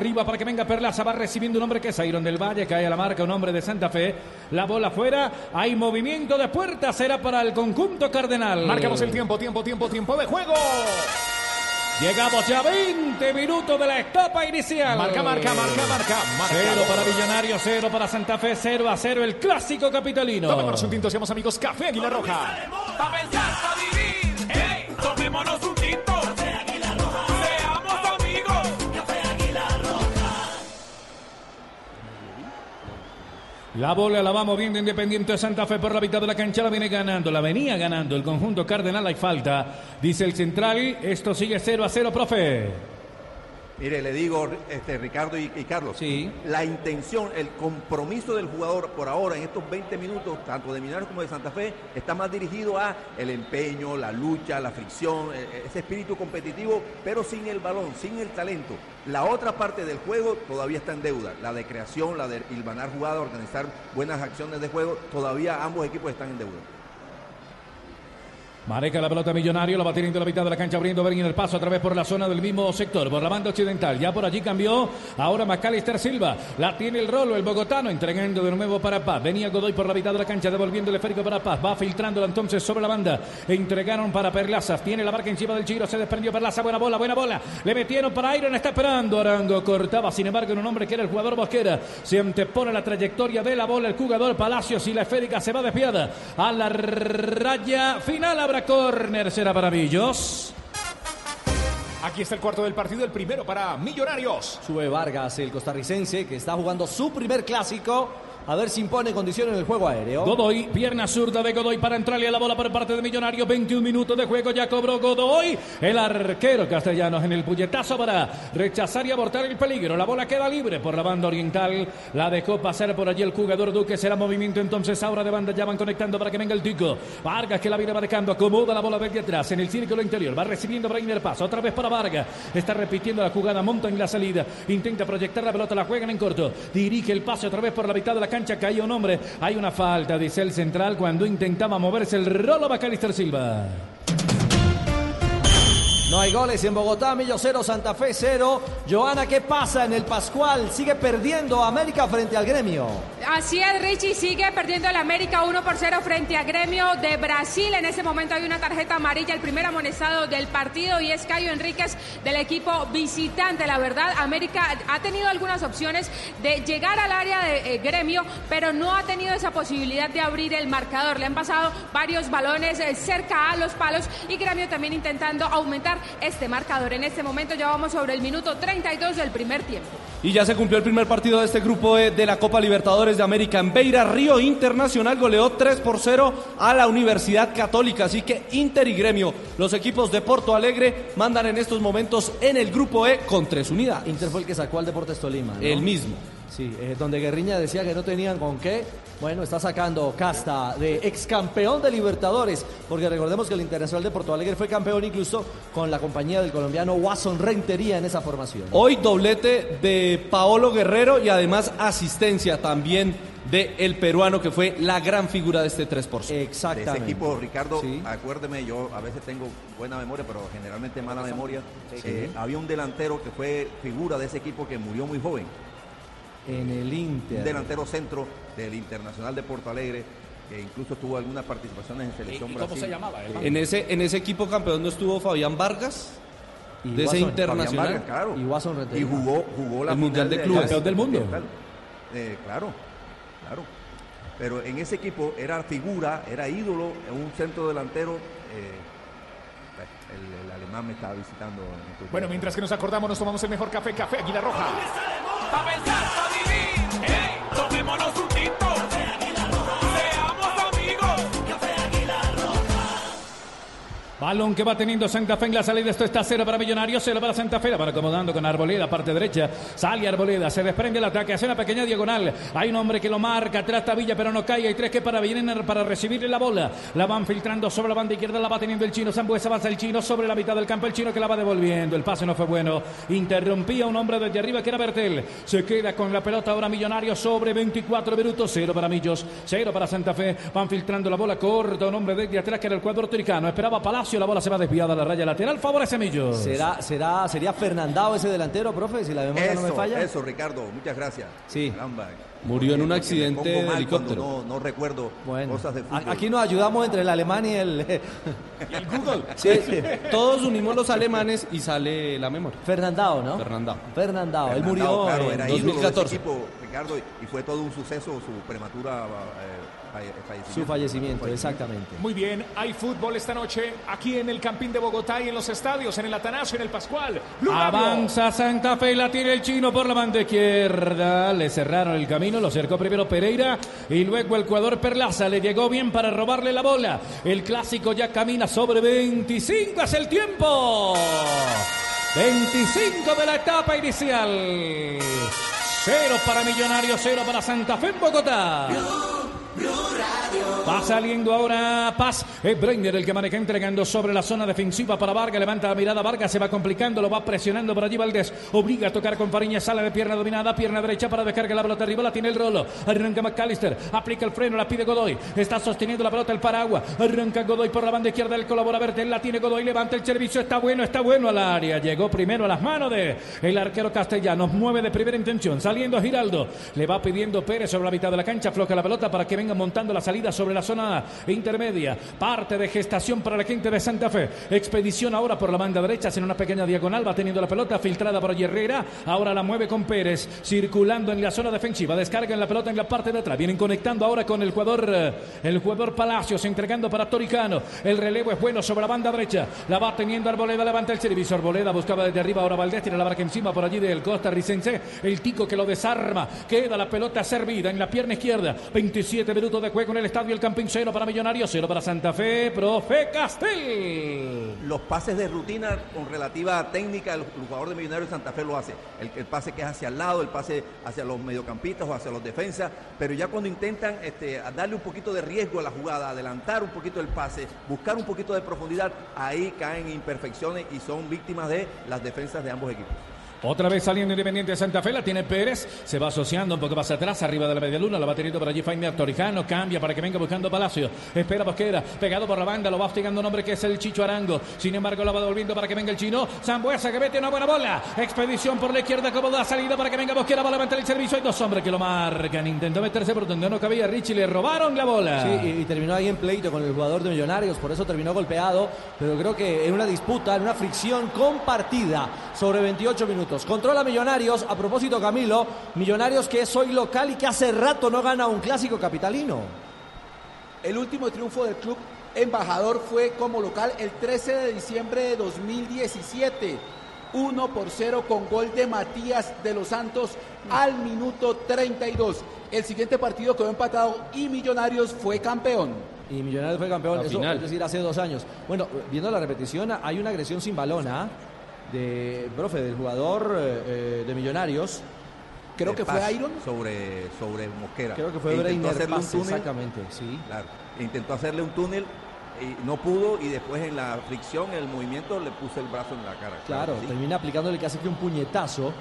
Arriba para que venga Perlaza, va recibiendo un hombre que es Iron del Valle, cae a la marca un hombre de Santa Fe. La bola afuera, hay movimiento de puerta, será para el conjunto cardenal. Marcamos el tiempo, tiempo, tiempo, tiempo de juego. Llegamos ya a 20 minutos de la etapa inicial. Marca, marca, marca, marca. marca. Cero para Millonarios, cero para Santa Fe, cero a cero el clásico capitalino. Tomémonos un tinto, seamos amigos. Café Águila Roja. Pa' pensar, pa' vivir. Hey, tomémonos un tinto. La bola la va moviendo Independiente de Santa Fe por la mitad de la cancha, la viene ganando, la venía ganando el conjunto cardenal, hay falta, dice el central, esto sigue 0 a 0, profe. Mire, le digo, este, Ricardo y, y Carlos, Sí. la intención, el compromiso del jugador por ahora en estos 20 minutos, tanto de Millonarios como de Santa Fe, está más dirigido a el empeño, la lucha, la fricción, eh, ese espíritu competitivo, pero sin el balón, sin el talento. La otra parte del juego todavía está en deuda, la de creación, la de hilvanar jugadas, organizar buenas acciones de juego, todavía ambos equipos están en deuda. Mareca la pelota millonario, la va en la mitad de la cancha, abriendo Bergin el paso a través por la zona del mismo sector, por la banda occidental. Ya por allí cambió. Ahora Macalister Silva. La tiene el rolo, el bogotano, entregando de nuevo para Paz. Venía Godoy por la mitad de la cancha, devolviendo el esférico para Paz. Va filtrándolo entonces sobre la banda. Entregaron para Perlaza. Tiene la marca encima del giro. Se desprendió Perlaza. Buena bola, buena bola. Le metieron para Iron. Está esperando. Arango cortaba, sin embargo, en un hombre que era el jugador Bosquera. Se antepone la trayectoria de la bola el jugador Palacios y la esférica se va desviada a la raya final. Habrá córner. Será para Villos. Aquí está el cuarto del partido, el primero para Millonarios. Sube Vargas, el costarricense, que está jugando su primer clásico. A ver si impone condiciones en el juego aéreo. Godoy, pierna zurda de Godoy para entrarle a la bola por parte de Millonarios. 21 minutos de juego, ya cobró Godoy. El arquero castellanos en el puñetazo para rechazar y abortar el peligro. La bola queda libre por la banda oriental. La dejó pasar por allí el jugador Duque. Será movimiento entonces ahora de banda. Ya van conectando para que venga el tico. Vargas que la viene marcando. Acomoda la bola desde atrás en el círculo interior. Va recibiendo Brainer Paso. Otra vez para Vargas. Está repitiendo la jugada. Monta en la salida. Intenta proyectar la pelota. La juegan en corto. Dirige el pase otra vez por la mitad de la cancha. Caía un hombre. Hay una falta, dice el central, cuando intentaba moverse el rolo Bacalister Silva. No hay goles en Bogotá, Millo 0, Santa Fe 0. Joana, ¿qué pasa en el Pascual? Sigue perdiendo América frente al gremio. Así es, Richie sigue perdiendo el América 1 por 0 frente a Gremio de Brasil. En ese momento hay una tarjeta amarilla, el primer amonestado del partido y es Cayo Enríquez del equipo visitante. La verdad, América ha tenido algunas opciones de llegar al área de eh, Gremio, pero no ha tenido esa posibilidad de abrir el marcador. Le han pasado varios balones eh, cerca a los palos y Gremio también intentando aumentar este marcador. En este momento ya vamos sobre el minuto 32 del primer tiempo. Y ya se cumplió el primer partido de este grupo E de la Copa Libertadores de América en Beira. Río Internacional goleó 3 por 0 a la Universidad Católica. Así que Inter y Gremio, los equipos de Porto Alegre, mandan en estos momentos en el grupo E con tres unidades. Inter fue el que sacó al Deportes Tolima. ¿no? El mismo. Sí, eh, donde Guerriña decía que no tenían con qué. Bueno, está sacando casta de ex campeón de Libertadores, porque recordemos que el Internacional de Porto Alegre fue campeón incluso con la compañía del colombiano Watson Rentería en esa formación. Hoy doblete de Paolo Guerrero y además asistencia también de el peruano que fue la gran figura de este 3 por 0. De Exactamente. ese equipo, Ricardo, Sí. acuérdeme, yo a veces tengo buena memoria, pero generalmente mala memoria. Eh, había un delantero que fue figura de ese equipo que murió muy joven. En el Un Inter. delantero centro del Internacional de Porto Alegre, que incluso tuvo algunas participaciones en selección ¿Y cómo Brasil. se llamaba? el? En ese, en ese equipo campeón no estuvo Fabián Vargas, Y de ese internacional. Vargas, claro. Y Watson. Y jugó, jugó la El Mundial de Clubes. Campeón del mundo. Eh, claro, claro. Pero en ese equipo era figura, era ídolo, un centro delantero. eh, el, el alemán me estaba visitando. en Bueno, mientras que nos acordamos, nos tomamos el mejor café, Café Águila Roja. Pa' pensar, pa' vivir. Hey, tomémonos un Balón que va teniendo Santa Fe en la salida. Esto está cero para Millonarios, cero para Santa Fe. La van acomodando con Arboleda, parte derecha. Sale Arboleda, se desprende el ataque, hace una pequeña diagonal. Hay un hombre que lo marca, trata Villa, pero no cae. Hay tres que para vienen para recibirle la bola. La van filtrando sobre la banda izquierda, la va teniendo el chino. Sambuesa avanza el chino sobre la mitad del campo. El chino que la va devolviendo. El pase no fue bueno. Interrumpía un hombre desde arriba que era Bertel. Se queda con la pelota ahora Millonarios sobre 24 minutos. Cero para Millos, cero para Santa Fe. Van filtrando la bola corta. Un hombre desde atrás que era el cuadro turicano. Esperaba Palacio. La bola se va desviada a la raya lateral, favorece a Millos. ¿Será, será, ¿Sería Fernandao ese delantero, profe? Si la memoria no me Eso, falla. eso, Ricardo, muchas gracias. Sí. Caramba. Murió en un Porque me accidente de helicóptero. No, no recuerdo Bueno, cosas de fútbol. aquí nos ayudamos entre el alemán y el... El Google. sí, sí. Todos unimos los alemanes y sale la memoria. Fernandao, ¿no? Fernandao. Fernandao. Él murió claro, en era ídolo de ese 2014. equipo, Ricardo, y fue todo un suceso su prematura eh, falle- fallecimiento. su fallecimiento, exactamente. Muy bien, hay fútbol esta noche aquí en el Campín de Bogotá y en los estadios, en el Atanasio, en el Pascual. Blue. Avanza Santa Fe, la tiene el chino por la banda izquierda. Le cerraron el camino, lo cercó primero Pereira y luego el jugador Perlaza. Le llegó bien para robarle la bola. El clásico ya camina sobre 25, es el tiempo. 25 de la etapa inicial. Cero para Millonarios, cero para Santa Fe en Bogotá. Va saliendo ahora Paz. Es Breiner el que maneja entregando sobre la zona defensiva para Vargas. Levanta la mirada. Vargas se va complicando. Lo va presionando por allí Valdés. Obliga a tocar con Fariña. Sale de pierna dominada. Pierna derecha para descargar la pelota arriba. La tiene el rolo. Arranca McAllister. Aplica el freno. La pide Godoy. Está sosteniendo la pelota el Paragua. Arranca Godoy por la banda izquierda. El colabora verde. La tiene Godoy. Levanta el servicio. Está bueno. Está bueno al área. Llegó primero a las manos de el arquero Castellanos. Mueve de primera intención. Saliendo Giraldo. Le va pidiendo Pérez sobre la mitad de la cancha. Floja la pelota para que venga montando la salida sobre la zona intermedia. Parte de gestación para la gente de Santa Fe. Expedición ahora por la banda derecha en una pequeña diagonal. Va teniendo la pelota filtrada por Herrera. Ahora la mueve con Pérez. Circulando en la zona defensiva. Descarga en la pelota en la parte de atrás. Vienen conectando ahora con el jugador, eh, el jugador Palacios. Entregando para Toricano. El relevo es bueno sobre la banda derecha. La va teniendo Arboleda. Levanta el servicio. Arboleda buscaba desde arriba. Ahora Valdés tiene la barca encima por allí del costarricense. El tico que lo desarma. Queda la pelota servida en la pierna izquierda. 27 minutos de juego en el estadio El Campín. Cero para Millonarios, cero para Santa Fe. Profe Castel. Los pases de rutina con relativa técnica, el, el jugador de Millonarios de Santa Fe lo hace. El, el pase que es hacia el lado, el pase hacia los mediocampistas o hacia los defensas, pero ya cuando intentan este, darle un poquito de riesgo a la jugada, adelantar un poquito el pase, buscar un poquito de profundidad, ahí caen imperfecciones y son víctimas de las defensas de ambos equipos. Otra vez saliendo Independiente de Santa Fe, la tiene Pérez, se va asociando un poco más atrás, arriba de la media luna, la va teniendo por allí Fainer Torijano, cambia para que venga buscando Palacio, espera Bosquera, pegado por la banda, lo va hostigando un hombre que es el Chicho Arango, sin embargo la va devolviendo para que venga el chino, Zambuesa que mete una buena bola, expedición por la izquierda, como da salida para que venga Bosquera, va a levantar el servicio, hay dos hombres que lo marcan, intentó meterse por donde no cabía Richie, le robaron la bola. Sí, y, y terminó ahí en pleito con el jugador de Millonarios, por eso terminó golpeado, pero creo que en una disputa, en una fricción compartida sobre 28 minutos. Controla Millonarios, a propósito Camilo, Millonarios que es hoy local y que hace rato no gana un clásico capitalino. El último triunfo del club embajador fue como local el 13 de diciembre de 2017. 1 por 0 con gol de Matías de los Santos al minuto 32. El siguiente partido quedó empatado y Millonarios fue campeón. Y Millonarios fue campeón, La eso, final. es decir, hace dos años. Bueno, viendo la repetición, hay una agresión sin balón, ¿ah? De, profe, del jugador eh, eh, de Millonarios. Creo que fue Iron. Sobre, sobre Mosquera. Creo que fue E intentó Breiner hacerle un túnel. exactamente, sí. Claro, e intentó hacerle un túnel y no pudo y después en la fricción, el movimiento, le puso el brazo en la cara. Claro, sí. termina aplicándole casi que un puñetazo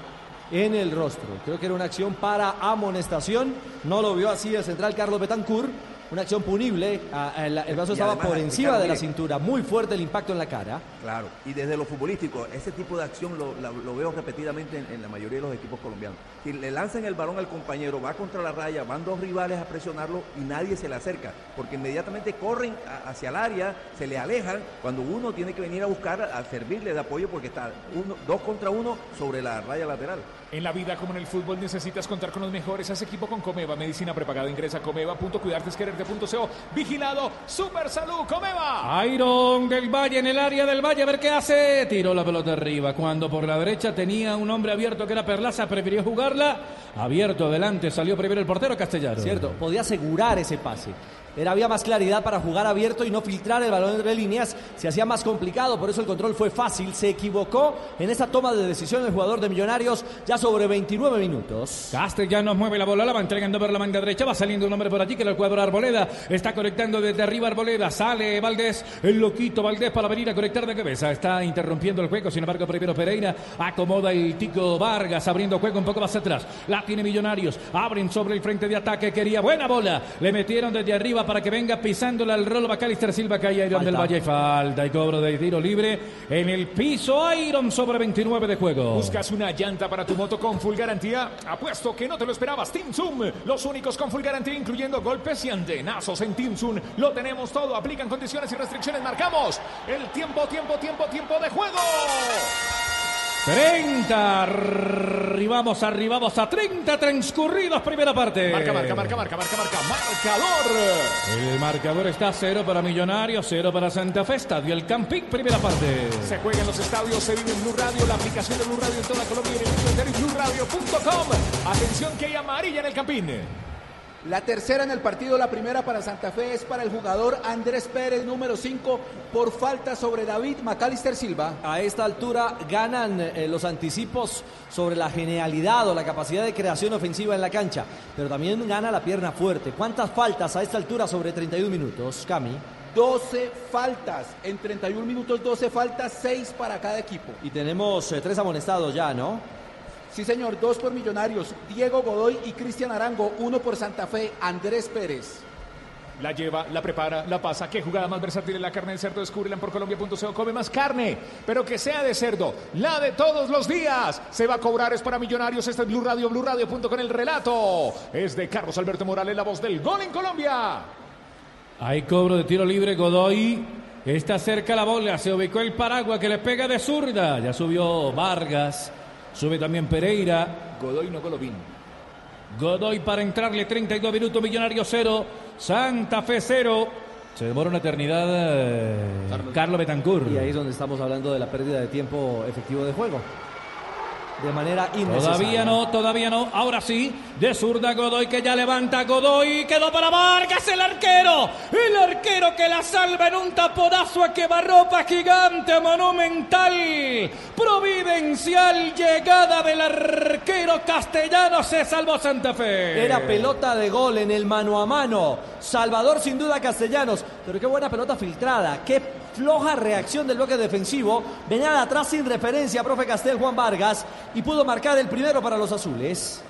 en el rostro. Creo que era una acción para amonestación. No lo vio así el central Carlos Betancourt. Una acción punible. El, el brazo Y estaba además, por encima Ricardo, de la mire. cintura. Muy fuerte el impacto en la cara. Claro, y desde lo futbolístico, ese tipo de acción lo, veo repetidamente en, en la mayoría de los equipos colombianos. Si le lanzan el balón al compañero, va contra la raya, van dos rivales a presionarlo y nadie se le acerca, porque inmediatamente corren a- hacia el área, se le alejan, cuando uno tiene que venir a buscar, a servirle de apoyo porque está uno, dos contra uno sobre la raya lateral. En la vida como en el fútbol necesitas contar con los mejores. Haz equipo con Comeva, medicina prepagada. Ingresa a comeva.cuidarte.co. Vigilado, Super Salud, Comeva. Iron del Valle en el área del Valle, a ver qué hace. Tiró la pelota arriba. Cuando por la derecha tenía un hombre abierto que era Perlaza, prefirió Abierto adelante, salió primero el portero Castellano. Cierto, podía asegurar ese pase. Era, había más claridad para jugar abierto y no filtrar el balón entre líneas. Se hacía más complicado, por eso el control fue fácil. Se equivocó en esa toma de decisión el jugador de Millonarios ya sobre 29 minutos. Castellanos mueve la bola, la va entregando por la manga derecha, va saliendo un hombre por allí que era el cuadro Arboleda, está conectando desde arriba Arboleda, sale Valdés, el loquito Valdés para venir a conectar de cabeza, está interrumpiendo el juego, sin embargo primero Pereira acomoda el Tico Vargas abriendo juego un poco más atrás, la tiene Millonarios, abren sobre el frente de ataque, quería buena bola, le metieron desde arriba para que venga pisándole al rolo Bacalister Silva, cae Iron del. Valle. Falta y cobro de tiro libre en el piso. Iron sobre 29 de juego. ¿Buscas una llanta para tu moto con full garantía? Apuesto que no te lo esperabas. Team Zoom, los únicos con full garantía, incluyendo golpes y antenazos en Team Zoom. Lo tenemos todo. Aplican condiciones y restricciones. Marcamos el tiempo, tiempo, tiempo, tiempo de juego. 30. Arribamos, arribamos a 30 transcurridos, primera parte. Marca, marca, marca, marca, marca, marca. Marcador. El marcador está 0 para Millonarios, 0 para Santa Fe. Estadio El Campín, primera parte. Se juega en los estadios, se vive en Blue Radio, la aplicación de Blue Radio en toda Colombia y en el mundo entero y. Atención que hay amarilla en el campín. La tercera en el partido, la primera para Santa Fe es para el jugador Andrés Pérez, número 5, por falta sobre David Macalister Silva. A esta altura ganan eh, los anticipos sobre la genialidad o la capacidad de creación ofensiva en la cancha, pero también gana la pierna fuerte. ¿Cuántas faltas a esta altura sobre 31 minutos, Cami? 12 faltas, en 31 minutos 12 faltas, 6 para cada equipo. Y tenemos eh, tres amonestados ya, ¿no? Sí, señor, dos por Millonarios, Diego Godoy y Cristian Arango, uno por Santa Fe, Andrés Pérez. La lleva, la prepara, la pasa. Qué jugada más versátil en la carne de cerdo. Descúbrela por colombia.co. Come más carne, pero que sea de cerdo. La de todos los días. Se va a cobrar, es para millonarios. Este es Blue Radio, Blue Radio.com. El relato es de Carlos Alberto Morales, la voz del gol en Colombia. Hay cobro de tiro libre, Godoy. Está cerca la bola, se ubicó el paraguas que le pega de zurda. Ya subió Vargas, sube también Pereira. Godoy no Golovin. Godoy para entrarle 32 minutos, Millonario 0, Santa Fe 0. Se demora una eternidad eh, Carlos Betancourt. Y ahí es donde estamos hablando de la pérdida de tiempo efectivo de juego. De manera innecesaria. Todavía no, todavía no. Ahora sí, de zurda Godoy que ya levanta Godoy. Quedó para Vargas el arquero. El arquero que la salva en un taponazo a quemarropa gigante, monumental. Providencial llegada del arquero castellano. Se salvó Santa Fe. Era pelota de gol en el mano a mano. Salvador sin duda Castellanos. Pero qué buena pelota filtrada. Qué floja reacción del bloque defensivo. Venía de atrás sin referencia, profe Castel Juan Vargas. Y pudo marcar el primero para los azules.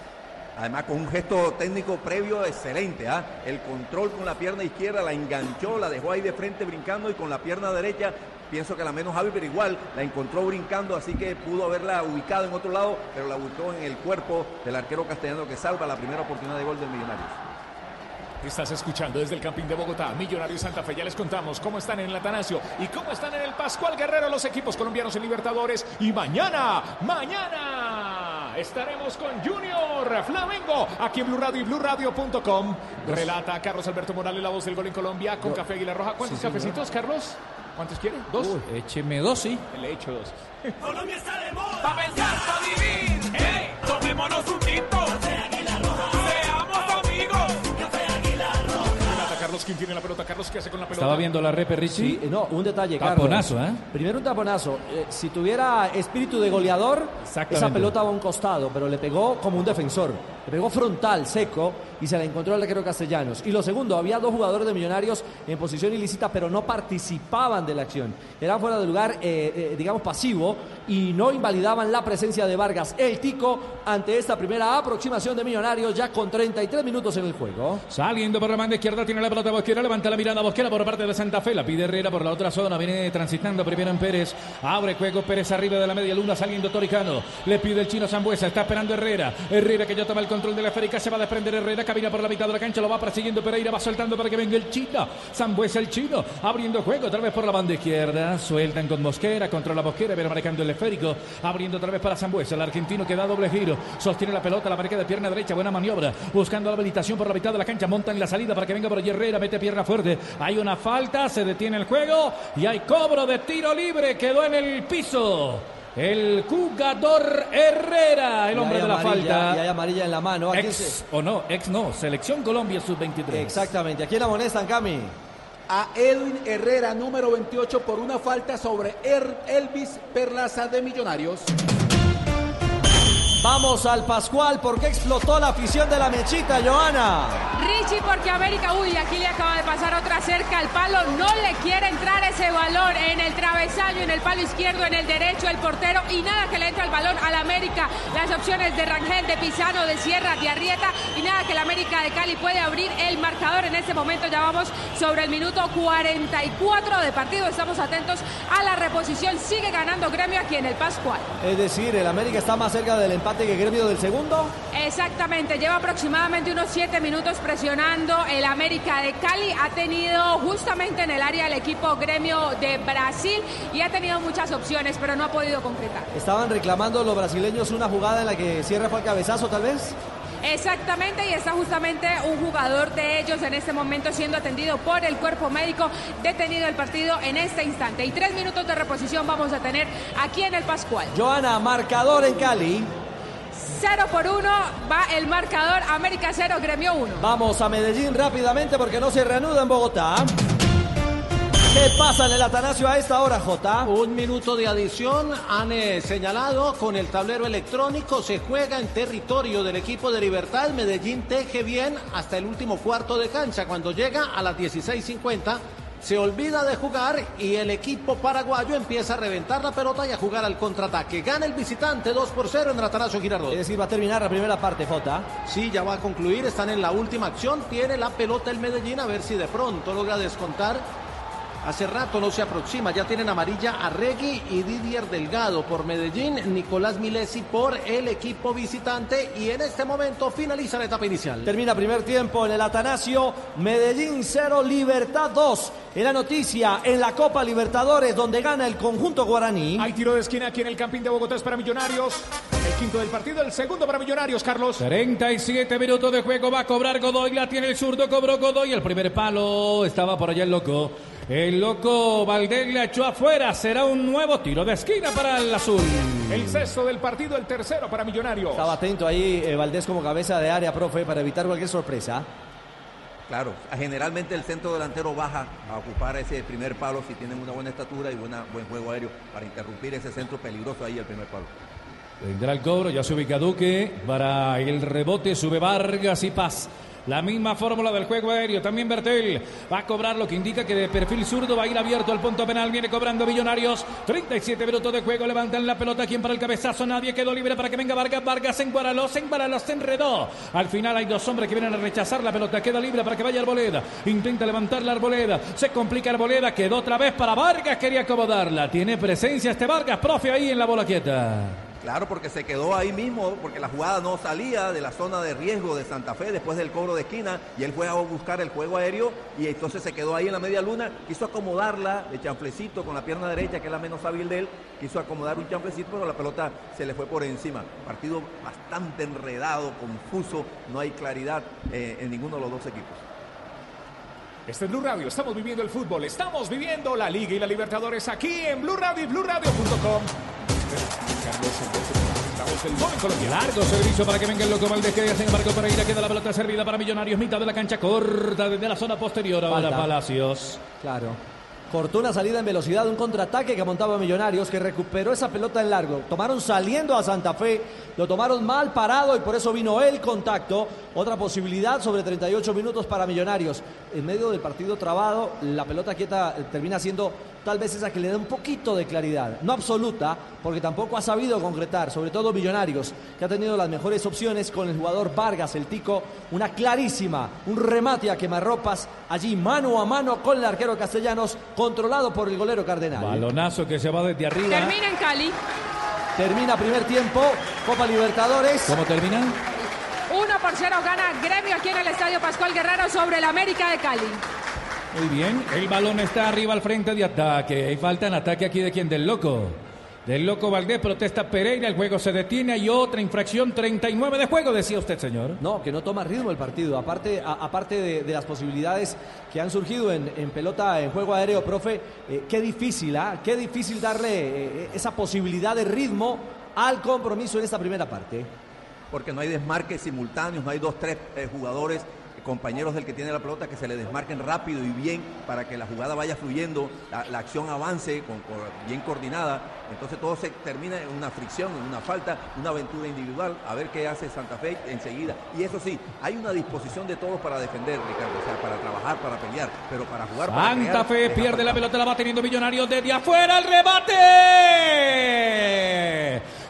Además con un gesto técnico previo excelente, ¿ah? El control con la pierna izquierda la enganchó, la dejó ahí de frente brincando y con la pierna derecha, pienso que la menos hábil, pero igual la encontró brincando, así que pudo haberla ubicado en otro lado, pero la ubicó en el cuerpo del arquero castellano que salva la primera oportunidad de gol del Millonarios. Estás escuchando desde el Campín de Bogotá, Millonarios Santa Fe. Ya les contamos cómo están en el Atanasio y cómo están en el Pascual Guerrero los equipos colombianos en Libertadores. Y mañana, mañana estaremos con Junior Flamengo aquí en Blue Radio y BlueRadio.com. Relata Carlos Alberto Morales, la voz del gol en Colombia con Café Aguilar Roja. ¿Cuántos cafecitos, Carlos? ¿Cuántos quiere? ¿Dos? Écheme dos, sí. Le he hecho dos. Colombia está de moda. Pa' pensar, pa' vivir. ¡Ey! Tomémonos un tinto. ¿Quién tiene la pelota? Carlos, ¿qué hace con la pelota? Estaba viendo la repe Richie. Sí, eh, no, un detalle, Carlos. Taponazo, ¿eh? Primero un taponazo. Eh, si tuviera espíritu de goleador, esa pelota va a un costado, pero le pegó como un defensor. Le pegó frontal, seco, y se la encontró el arquero Castellanos. Y lo segundo, había dos jugadores de Millonarios en posición ilícita, pero no participaban de la acción. Eran fuera de lugar, eh, eh, digamos, pasivo, y no invalidaban la presencia de Vargas. El Tico ante esta primera aproximación de Millonarios, ya con 33 minutos en el juego. Saliendo por la mano izquierda, tiene la pelota Bosquera, levanta la mirada Bosquera por parte de Santa Fe, la pide Herrera por la otra zona, viene transitando primero en Pérez, abre juego Pérez arriba de la media luna, saliendo Toricano, le pide el chino Zambuesa, está esperando Herrera, Herrera que ya toma el control de la esférica, se va a desprender Herrera, camina por la mitad de la cancha, lo va persiguiendo Pereira, va soltando para que venga el chino, Zambuesa el chino, abriendo juego otra vez por la banda izquierda, sueltan con Mosquera, controla Mosquera, viene marcando el esférico, abriendo otra vez para Zambuesa, el argentino que da doble giro, sostiene la pelota, la marca de pierna derecha, buena maniobra, buscando la habilitación por la mitad de la cancha, monta en la salida para que venga por Herrera, mete pierna fuerte, hay una falta, se detiene el juego y hay cobro de tiro libre, quedó en el piso. El jugador Herrera, el Y hombre de la amarilla, falta. Y hay amarilla en la mano. ¿A quién Ex se- o no, ex no, selección Colombia sub-23. Exactamente. ¿A quién la amonestan, Cami? A Edwin Herrera, número 28, por una falta sobre Er- Elvis Perlaza de Millonarios. Vamos al Pascual, ¿por qué explotó la afición de la mechita, Joana? Richie, porque América, uy, aquí le acaba de pasar otra cerca al palo, no le quiere entrar ese balón en el travesaño, en el palo izquierdo, en el derecho, el portero y nada que le entre el balón al América. Las opciones de Rangel, de Pisano, de Sierra, de Arrieta y nada que el América de Cali puede abrir el marcador. En este momento ya vamos sobre el minuto 44 de partido. Estamos atentos a la reposición. Sigue ganando Gremio aquí en el Pascual. Es decir, el América está más cerca del empate que Gremio del segundo. Exactamente, lleva aproximadamente unos 7 minutos presionando el América de Cali. Ha tenido justamente en el área el equipo Gremio de Brasil y ha tenido muchas opciones, pero no ha podido concretar. Estaban reclamando los brasileños una jugada en la que Sierra fue al cabezazo, tal vez. Exactamente, y está justamente un jugador de ellos en este momento siendo atendido por el cuerpo médico, detenido el partido en este instante. Y tres minutos de reposición vamos a tener aquí en el Pascual. Joana, marcador en Cali. 0 por 1 va el marcador América 0, Gremio 1. Vamos a Medellín rápidamente porque no se reanuda en Bogotá. ¿Qué pasa en el Atanasio a esta hora, Jota? Un minuto de adición han eh, señalado con el tablero electrónico. Se juega en territorio del equipo de Libertad. Medellín teje bien hasta el último cuarto de cancha. Cuando llega a las 16.50 se olvida de jugar y el equipo paraguayo empieza a reventar la pelota y a jugar al contraataque. Gana el visitante 2 por 0 en Atanasio Girardot. Es decir, va a terminar la primera parte, Jota. Sí, ya va a concluir. Están en la última acción. Tiene la pelota el Medellín a ver si de pronto logra descontar Hace rato no se aproxima, ya tienen amarilla a Regui y Didier Delgado por Medellín, Nicolás Milesi por el equipo visitante y en este momento finaliza la etapa inicial. Termina primer tiempo en el Atanasio, Medellín 0, Libertad 2. En la noticia, en la Copa Libertadores, donde gana el conjunto guaraní. Hay tiro de esquina aquí en el Campín de Bogotá es para Millonarios. El quinto del partido, el segundo para Millonarios, Carlos. 37 minutos de juego, va a cobrar Godoy, la tiene el zurdo, cobró Godoy, el primer palo, estaba por allá el loco. El loco Valdés le echó afuera, será un nuevo tiro de esquina para el azul. El sexto del partido, el tercero para Millonarios. Estaba atento ahí eh, Valdés como cabeza de área, profe, para evitar cualquier sorpresa. Claro, generalmente el centro delantero baja a ocupar ese primer palo si tienen una buena estatura y buena, buen juego aéreo para interrumpir ese centro peligroso ahí el primer palo. Vendrá el cobro, ya se ubica Duque. Para el rebote sube Vargas y Paz. La misma fórmula del juego aéreo. También Bertel va a cobrar lo que indica que de perfil zurdo va a ir abierto al punto penal. Viene cobrando Millonarios. 37 minutos de juego. Levantan la pelota. ¿Quién para el cabezazo? Nadie quedó libre para que venga Vargas. Vargas se enguaraló. Se enguaraló. Se enredó. Al final hay dos hombres que vienen a rechazar la pelota. Queda libre para que vaya Arboleda. Intenta levantar la Arboleda. Se complica Arboleda. Quedó otra vez para Vargas. Quería acomodarla. Tiene presencia este Vargas, profe, ahí en la bola quieta. Claro, porque se quedó ahí mismo, porque la jugada no salía de la zona de riesgo de Santa Fe después del cobro de esquina y él fue a buscar el juego aéreo y entonces se quedó ahí en la media luna, quiso acomodarla de chanflecito con la pierna derecha, que es la menos hábil de él, quiso acomodar un chanflecito, pero la pelota se le fue por encima. Partido bastante enredado, confuso, no hay claridad eh, en ninguno de los dos equipos. Este es Blue Radio, estamos viviendo el fútbol, estamos viviendo la Liga y la Libertadores aquí en Blue Radio y BlueRadio.com. Largo servicio para que venga el loco Valdés que sin embargo ahí le queda la pelota servida para Millonarios, mitad de la cancha corta desde la zona posterior ahora. Palacios. Claro. Cortó una salida en velocidad, un contraataque que montaba Millonarios, que recuperó esa pelota en largo. Tomaron saliendo a Santa Fe, lo tomaron mal parado y por eso vino el contacto. Otra posibilidad sobre 38 minutos para Millonarios. En medio del partido trabado, la pelota quieta eh, termina siendo tal vez esa que le da un poquito de claridad. No absoluta, porque tampoco ha sabido concretar, sobre todo Millonarios, que ha tenido las mejores opciones con el jugador Vargas, el tico. Una clarísima, un remate a quemarropas, allí mano a mano con el arquero castellanos, controlado por el golero Cardenal. Balonazo que se va desde arriba. Termina en Cali. Termina primer tiempo, Copa Libertadores. ¿Cómo termina? 1 por 0 gana Gremio aquí en el Estadio Pascual Guerrero sobre el América de Cali. Muy bien, el balón está arriba al frente de ataque. Hay falta en ataque aquí de quién, del loco. Del loco Valdés protesta Pereira, el juego se detiene, hay otra infracción, 39 de juego, decía usted, señor. No, que no toma ritmo el partido. Aparte, a- aparte de, de las posibilidades que han surgido en, en pelota, en juego aéreo, profe, eh, qué difícil, ¿ah? Qué difícil darle eh, esa posibilidad de ritmo al compromiso en esta primera parte. porque no hay desmarques simultáneos, no hay dos, tres eh, jugadores compañeros del que tiene la pelota que se le desmarquen rápido y bien para que la jugada vaya fluyendo, la, la acción avance con, con- bien coordinada. Entonces todo se termina en una fricción, en una falta, una aventura individual, a ver qué hace Santa Fe enseguida. Y eso sí, hay una disposición de todos para defender, Ricardo, o sea, para trabajar, para pelear, pero para jugar. para Santa crear, Fe pierde la pelota, la va teniendo Millonarios desde afuera, el rebate.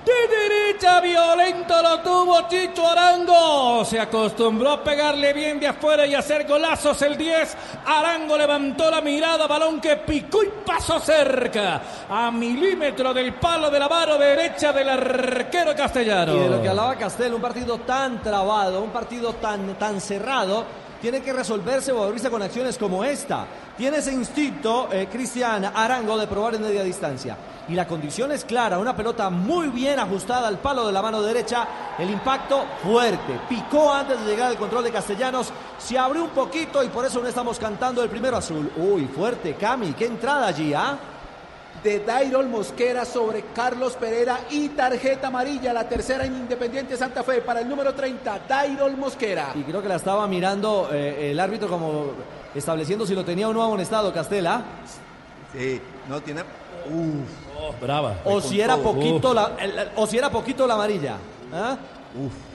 De derecha, violento lo tuvo Chicho Arango. Se acostumbró a pegarle bien de afuera y hacer golazos el 10. Arango levantó la mirada, balón que picó y pasó cerca. A milímetro del palo de la mano derecha del arquero castellano. Y de lo que hablaba Castel, un partido tan trabado, un partido tan, tan cerrado, tiene que resolverse abrirse con acciones como esta. Tiene ese instinto eh, Arango de probar en media distancia. Y la condición es clara, una pelota muy bien ajustada al palo de la mano derecha, el impacto fuerte, picó antes de llegar al control de Castellanos, se abrió un poquito y por eso no estamos cantando el primero azul. Uy, fuerte, Cami, qué entrada allí, ¿ah? de Dairol Mosquera sobre Carlos Pereira y tarjeta amarilla, la tercera en Independiente Santa Fe para el número 30, Dairol Mosquera. Y creo que la estaba mirando eh, el árbitro como estableciendo si lo tenía o no amonestado, Castela. Sí, no tiene. Uf. brava. O si era todo. poquito la, el- o si era poquito la amarilla. ¿ah?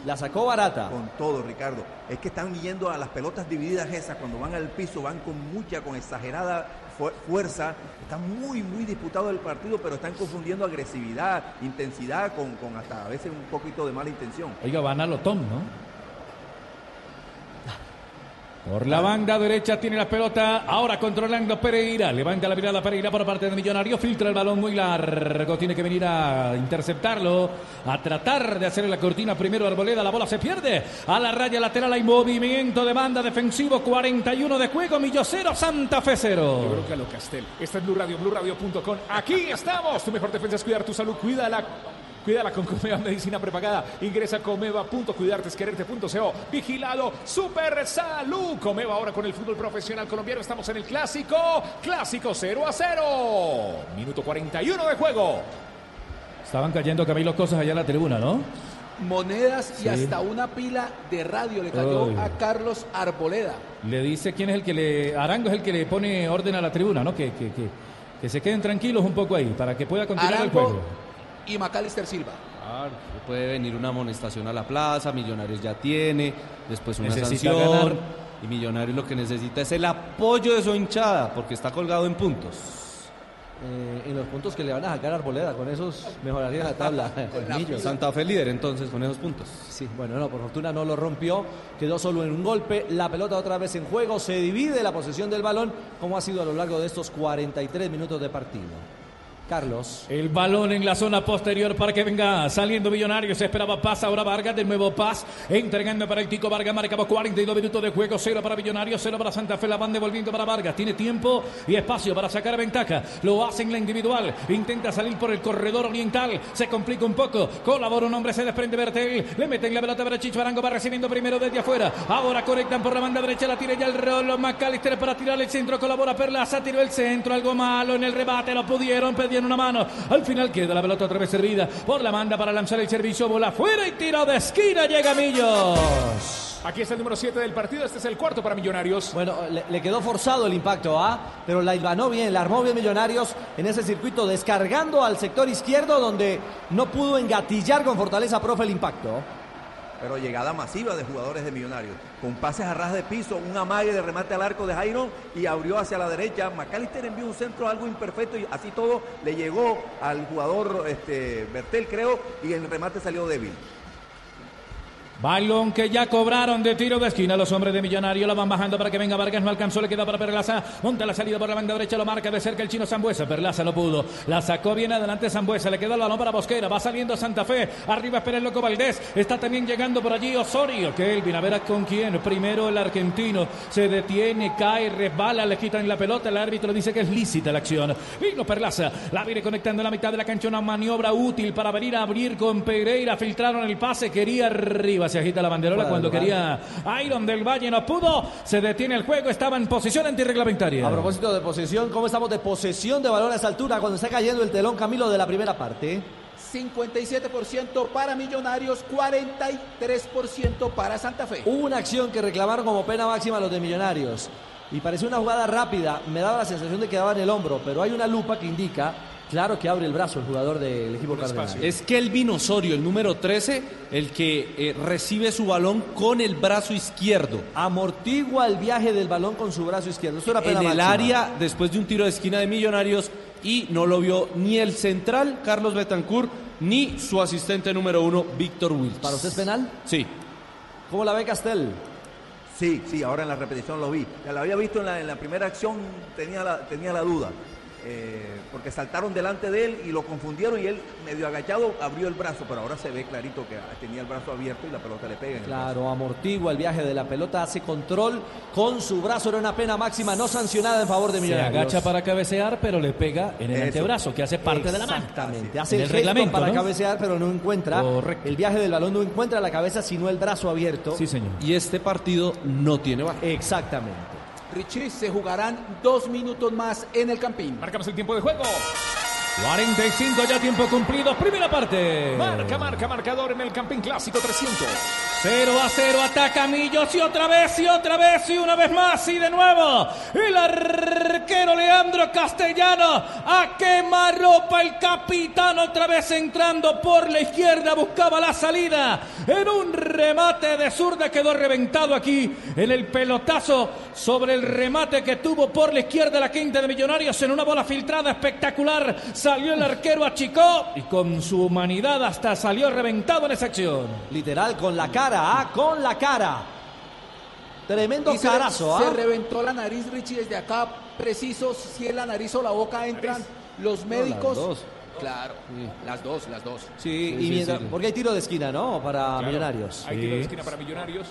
La sacó barata. Con todo, Ricardo. Es que están yendo a las pelotas divididas esas, cuando van al piso, van con mucha, con exagerada fu- fuerza. Está muy, muy disputado el partido, pero están confundiendo agresividad, intensidad, con, con hasta a veces un poquito de mala intención. Oiga, van a lo Tom, ¿no? Por la banda derecha tiene la pelota. Ahora controlando Pereira. Levanta la mirada Pereira por parte de Millonario. Filtra el balón muy largo. Tiene que venir a interceptarlo. A tratar de hacer la cortina primero Arboleda. La bola se pierde. A la raya lateral hay movimiento de banda defensivo. 41 de juego. Millo 0. Santa Fe Yo 0. creo que a lo Castel. Esta es Blue Radio, BlueRadio.com. Aquí estamos. Tu mejor defensa es cuidar tu salud. Cuídala. Cuídala con Comeva Medicina Prepagada. Ingresa a comeva.cuidartesquererte.co. Vigilado Super Salud. Comeva ahora con el fútbol profesional colombiano. Estamos en el clásico. Clásico 0 a 0. Minuto 41 de juego. Estaban cayendo Camilo cosas allá en la tribuna, ¿no? Monedas y Sí. hasta una pila de radio le cayó Uy. a Carlos Arboleda. Le dice quién es el que le. Arango es el que le pone orden a la tribuna, ¿no? Que, que, que, que se queden tranquilos un poco ahí para que pueda continuar el juego. Y Macalister Silva. Claro, puede venir una amonestación a la plaza, Millonarios ya tiene, después una Necesita sanción. ganar. Y Millonarios lo que necesita es el apoyo de su hinchada, porque está colgado en puntos. Eh, en los puntos que le van a sacar a Arboleda, con esos mejoraría la tabla. Santa Fe líder entonces con esos puntos. Sí, bueno, no, por fortuna no lo rompió, quedó solo en un golpe, la pelota otra vez en juego, se divide la posesión del balón, como ha sido a lo largo de estos 43 minutos de partido. Carlos. El balón en la zona posterior para que venga saliendo Millonarios. Esperaba paz. Ahora Vargas. De nuevo paz. Entregando para el Tico Vargas. Marcamos 42 minutos de juego. Cero para Millonarios. Cero para Santa Fe. La van devolviendo para Vargas. Tiene tiempo y espacio para sacar ventaja. Lo hace en la individual. Intenta salir por el corredor oriental. Se complica un poco. Colabora un hombre. Se desprende Bertel. Le meten la pelota para Chicho Arango. Va recibiendo primero desde afuera. Ahora conectan por la banda derecha. La tira ya el rolo. McAllister para tirar el centro. Colabora Perlaza. Tiró el centro. Algo malo en el rebate. Lo pudieron. Pedían una mano. Al final queda la pelota otra vez servida por la banda para lanzar el servicio. Bola fuera y tiro de esquina. Llega Millos. Aquí está el número 7 del partido. Este es el cuarto para Millonarios. Bueno, le, le quedó forzado el impacto, ¿ah? Pero la hilvanó bien, la armó bien Millonarios en ese circuito, descargando al sector izquierdo donde no pudo engatillar con fortaleza, profe, el impacto. Pero llegada masiva de jugadores de Millonarios, con pases a ras de piso, un amague de remate al arco de Jairo y abrió hacia la derecha. McAllister envió un centro algo imperfecto y así todo le llegó al jugador este, Bertel, creo, y el remate salió débil. Balón que ya cobraron de tiro de esquina los hombres de Millonario. La van bajando para que venga Vargas. No alcanzó, le queda para Perlaza. Monta la salida por la banda derecha. Lo marca de cerca el chino Zambuesa. Perlaza no pudo. La sacó bien adelante Zambuesa. Le quedó el balón para Bosquera. Va saliendo Santa Fe. Arriba espera el loco Valdés. Está también llegando por allí Osorio. Que Elvin, a ver con quién. Primero el argentino. Se detiene, cae, resbala, le quitan la pelota. El árbitro dice que es lícita la acción. Vino Perlaza. La viene conectando en la mitad de la cancha. Una maniobra útil para venir a abrir con Pereira. Filtraron el pase. Quería arriba. Se agita la banderola cuando quería Iron del Valle. No pudo. Se detiene el juego. Estaba en posición antirreglamentaria. A propósito de posesión, ¿cómo estamos de posesión de balón a esa altura cuando está cayendo el telón Camilo de la primera parte? 57% para Millonarios, 43% para Santa Fe. Hubo una acción que reclamaron como pena máxima los de Millonarios. Y pareció una jugada rápida. Me daba la sensación de que daba en el hombro, pero hay una lupa que indica, claro, que abre el brazo el jugador del equipo cardenal. Es Kelvin Osorio, el número 13, el que eh, recibe su balón con el brazo izquierdo. Amortigua el viaje del balón con su brazo izquierdo. Esto era pena en el máxima. área después de un tiro de esquina de Millonarios y no lo vio ni el central Carlos Betancourt ni su asistente número uno Víctor Wills. ¿Para usted es penal? Sí. ¿Cómo la ve Castel? Sí, sí, ahora en la repetición lo vi. Ya lo había visto en la, en la primera acción, tenía la, tenía la duda. Eh, porque saltaron delante de él y lo confundieron y él medio agachado abrió el brazo, pero ahora se ve clarito que tenía el brazo abierto y la pelota le pega en el. Claro, amortigua el viaje de la pelota, hace control con su brazo. Era una pena máxima no sancionada en favor de Se Millonarios. agacha para cabecear, pero le pega en el Eso. antebrazo, que hace parte de la mano. Exactamente. Hace En el, reglamento, para ¿no? cabecear, pero no encuentra. Correcto. El viaje del balón no encuentra la cabeza, sino el brazo abierto. Sí, señor. Y este partido no tiene baja. Exactamente. Richie, se jugarán dos minutos más en el Campín. Marcamos el tiempo de juego. 45 ya tiempo cumplido, primera parte. Marca, marca, marcador en el Campín Clásico 300. 0 a 0, ataca Millos y otra vez y otra vez y una vez más y de nuevo. El arquero Leandro Castellano a quemarropa el capitán otra vez entrando por la izquierda, buscaba la salida. En un remate de zurda quedó reventado aquí en el pelotazo sobre el remate que tuvo por la izquierda la quinta de Millonarios en una bola filtrada espectacular. Salió el arquero, achicó y con su humanidad hasta salió reventado en esa acción. Literal, con la cara, ¿ah? Con la cara. Tremendo Y se, carazo, se ¿ah? reventó la nariz, Richie, desde acá, preciso, si en la nariz o la boca entran los médicos. dos. Claro, las dos, las dos. Sí, Sí, y sí, mientras- sí. porque hay tiro de esquina, ¿no? Para Claro. Millonarios. Hay tiro de esquina para Millonarios.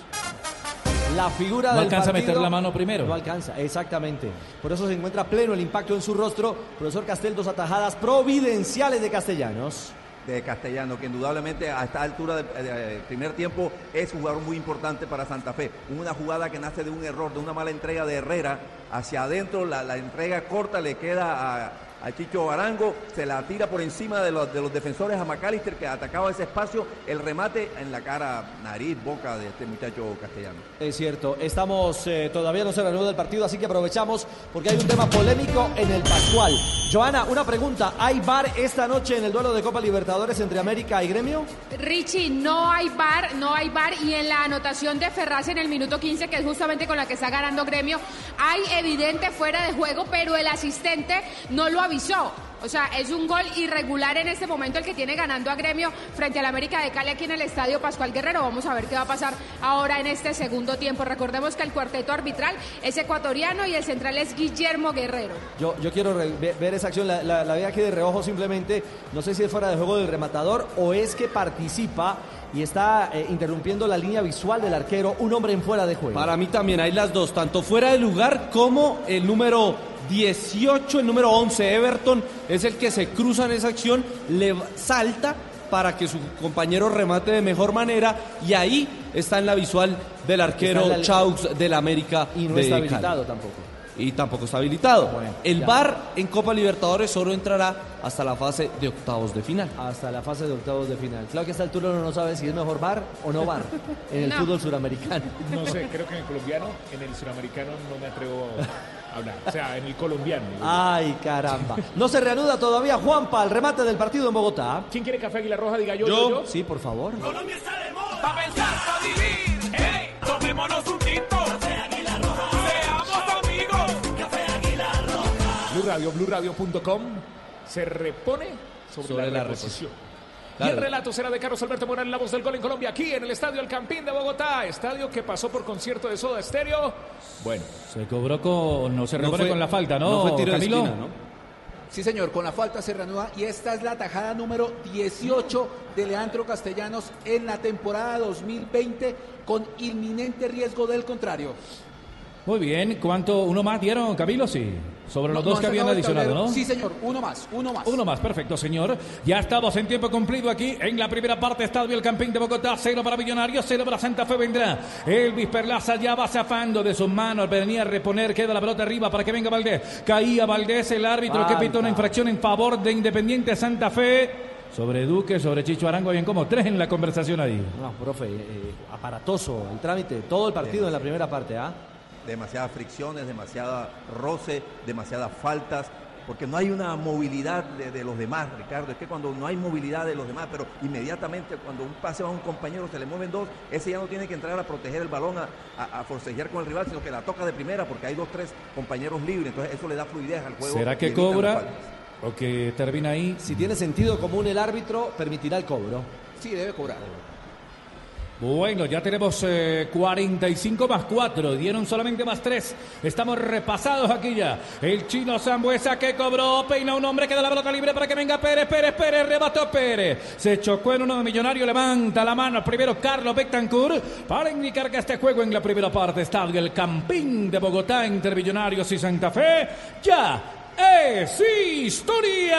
La figura No del alcanza a meter la mano primero. No alcanza, exactamente. Por eso se encuentra pleno el impacto en su rostro. Profesor Castel, dos atajadas providenciales de Castellanos. de Castellano, que indudablemente a esta altura del eh, primer tiempo es un jugador muy importante para Santa Fe. Una jugada que nace de un error, de una mala entrega de Herrera hacia adentro, la, la entrega corta le queda a, a Chicho Arango, se la tira por encima de los, de los defensores a McAllister que atacaba ese espacio, el remate en la cara, nariz, boca de este muchacho castellano. Es cierto, estamos eh, todavía no se reanuda el partido, así que aprovechamos porque hay un tema polémico en el Pascual. Joana, una pregunta, ¿hay bar esta noche en el duelo de Copa Libertadores entre América y Gremio? Richie, no hay bar, no hay bar y en la anotación de Ferraz en el minuto 15, que es justamente con la que está ganando Gremio, hay evidente fuera de juego, pero el asistente no lo avisó. O sea, es un gol irregular en este momento el que tiene ganando a Gremio frente al América de Cali aquí en el Estadio Pascual Guerrero. Vamos a ver qué va a pasar ahora en este segundo tiempo. Recordemos que el cuarteto arbitral es ecuatoriano y el central es Guillermo Guerrero. Yo, yo quiero ver esa acción, la, la, la vi aquí de reojo simplemente, no sé si es fuera de juego del rematador o es que participa y está eh, interrumpiendo la línea visual del arquero, un hombre en fuera de juego. Para mí también hay las dos, tanto fuera de lugar como el número 18, el número 11, Everton, es el que se cruza en esa acción, le salta para que su compañero remate de mejor manera y ahí está en la visual del arquero la- Chaux del América y no de está Cali. habilitado tampoco. Y tampoco está habilitado. Bueno, el ya. VAR en Copa Libertadores solo entrará hasta la fase de octavos de final. Hasta la fase de octavos de final. Claro que a esta altura uno no sabe si es mejor bar o no bar en el No. fútbol suramericano. No sé, creo que en el colombiano, en el suramericano no me atrevo a hablar. O sea, en el colombiano. Ay, caramba. No se reanuda todavía Juanpa, el remate del partido en Bogotá. ¿Quién quiere café Águila Roja? Diga yo, Yo. yo, yo. Sí, por favor. Colombia está de moda. Pa' pensar, pa' vivir. Hey, tomémonos un tinto. Café Águila Roja. Seamos amigos. Café Águila Roja. Blue Radio, BlueRadio.com se repone sobre, Sobre la, la reposición. Claro. Y el relato será de Carlos Alberto Morales, la voz del gol en Colombia, aquí en el Estadio El Campín de Bogotá. Estadio que pasó por concierto de Soda Estéreo. Bueno, Se cobró con. No se No fue- con la falta, ¿no? no fue tiro de esquina, ¿no? Sí, señor, con la falta se reanuda y esta es la tajada número 18 de Leandro Castellanos en la temporada 2020 con inminente riesgo del contrario. Muy bien. ¿Cuánto? ¿Uno más dieron, Camilo? Sí. Sobre los No- dos no que habían adicionado. ¿no? Sí, señor, uno más, uno más. Uno más, perfecto, señor. Ya estamos en tiempo cumplido aquí en la primera parte. Estadio El Campín de Bogotá, cero para Millonarios, cero para Santa Fe. Vendrá Elvis Perlaza, ya va zafando de sus manos. Venía a reponer, queda la pelota arriba para que venga Valdés. Caía Valdés, el árbitro que Falta. pita una infracción en favor de Independiente Santa Fe. sobre Duque, sobre Chicho Arango, bien como tres en la conversación ahí. No, profe, eh, aparatoso el trámite, todo el partido en la primera parte, ¿ah? Demasiadas fricciones, demasiada roce, demasiadas faltas, porque no hay una movilidad de, de los demás, Ricardo. Es que cuando no hay movilidad de los demás, pero inmediatamente cuando un pase va a un compañero, se le mueven dos, ese ya no tiene que entrar a proteger el balón, a, a- a forcejear con el rival, sino que la toca de primera, porque hay dos, tres compañeros libres. Entonces eso le da fluidez al juego. ¿Será que cobra o que termina ahí? Si tiene sentido común el árbitro, permitirá el cobro. Sí, debe cobrar. Bueno, ya tenemos eh, 45 más 4, dieron solamente más 3. Estamos repasados aquí ya. El chino Zambuesa que cobró, peina un hombre que da la pelota libre para que venga Pérez, Pérez, Pérez, rebató Pérez. Se chocó en uno de Millonario, levanta la mano primero Carlos Betancourt para indicar que este juego en la primera parte está el Campín de Bogotá entre Millonarios y Santa Fe. Ya es historia.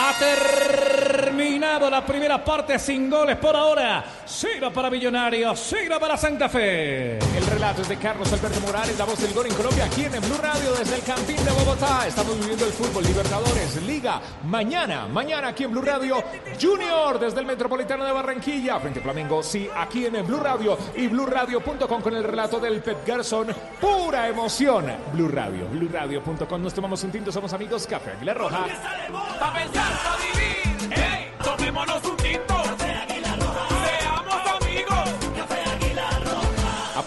Ha terminado la primera parte sin goles por ahora. Cero para Millonarios, cero para Santa Fe. El relato es de Carlos Alberto Morales, la voz del gol en Colombia, aquí en el Blue Radio desde el Campín de Bogotá. Estamos viviendo el fútbol Libertadores, Liga. Mañana, mañana aquí en Blue Radio, Junior desde el Metropolitano de Barranquilla, frente a Flamengo, sí, aquí en el Blue Radio y BlueRadio.com con el relato del Pep Garzón. Pura emoción. Blue Radio, BlueRadio.com. Nos tomamos un tinto, somos amigos, Café Aguilar Roja. Pa' pensar,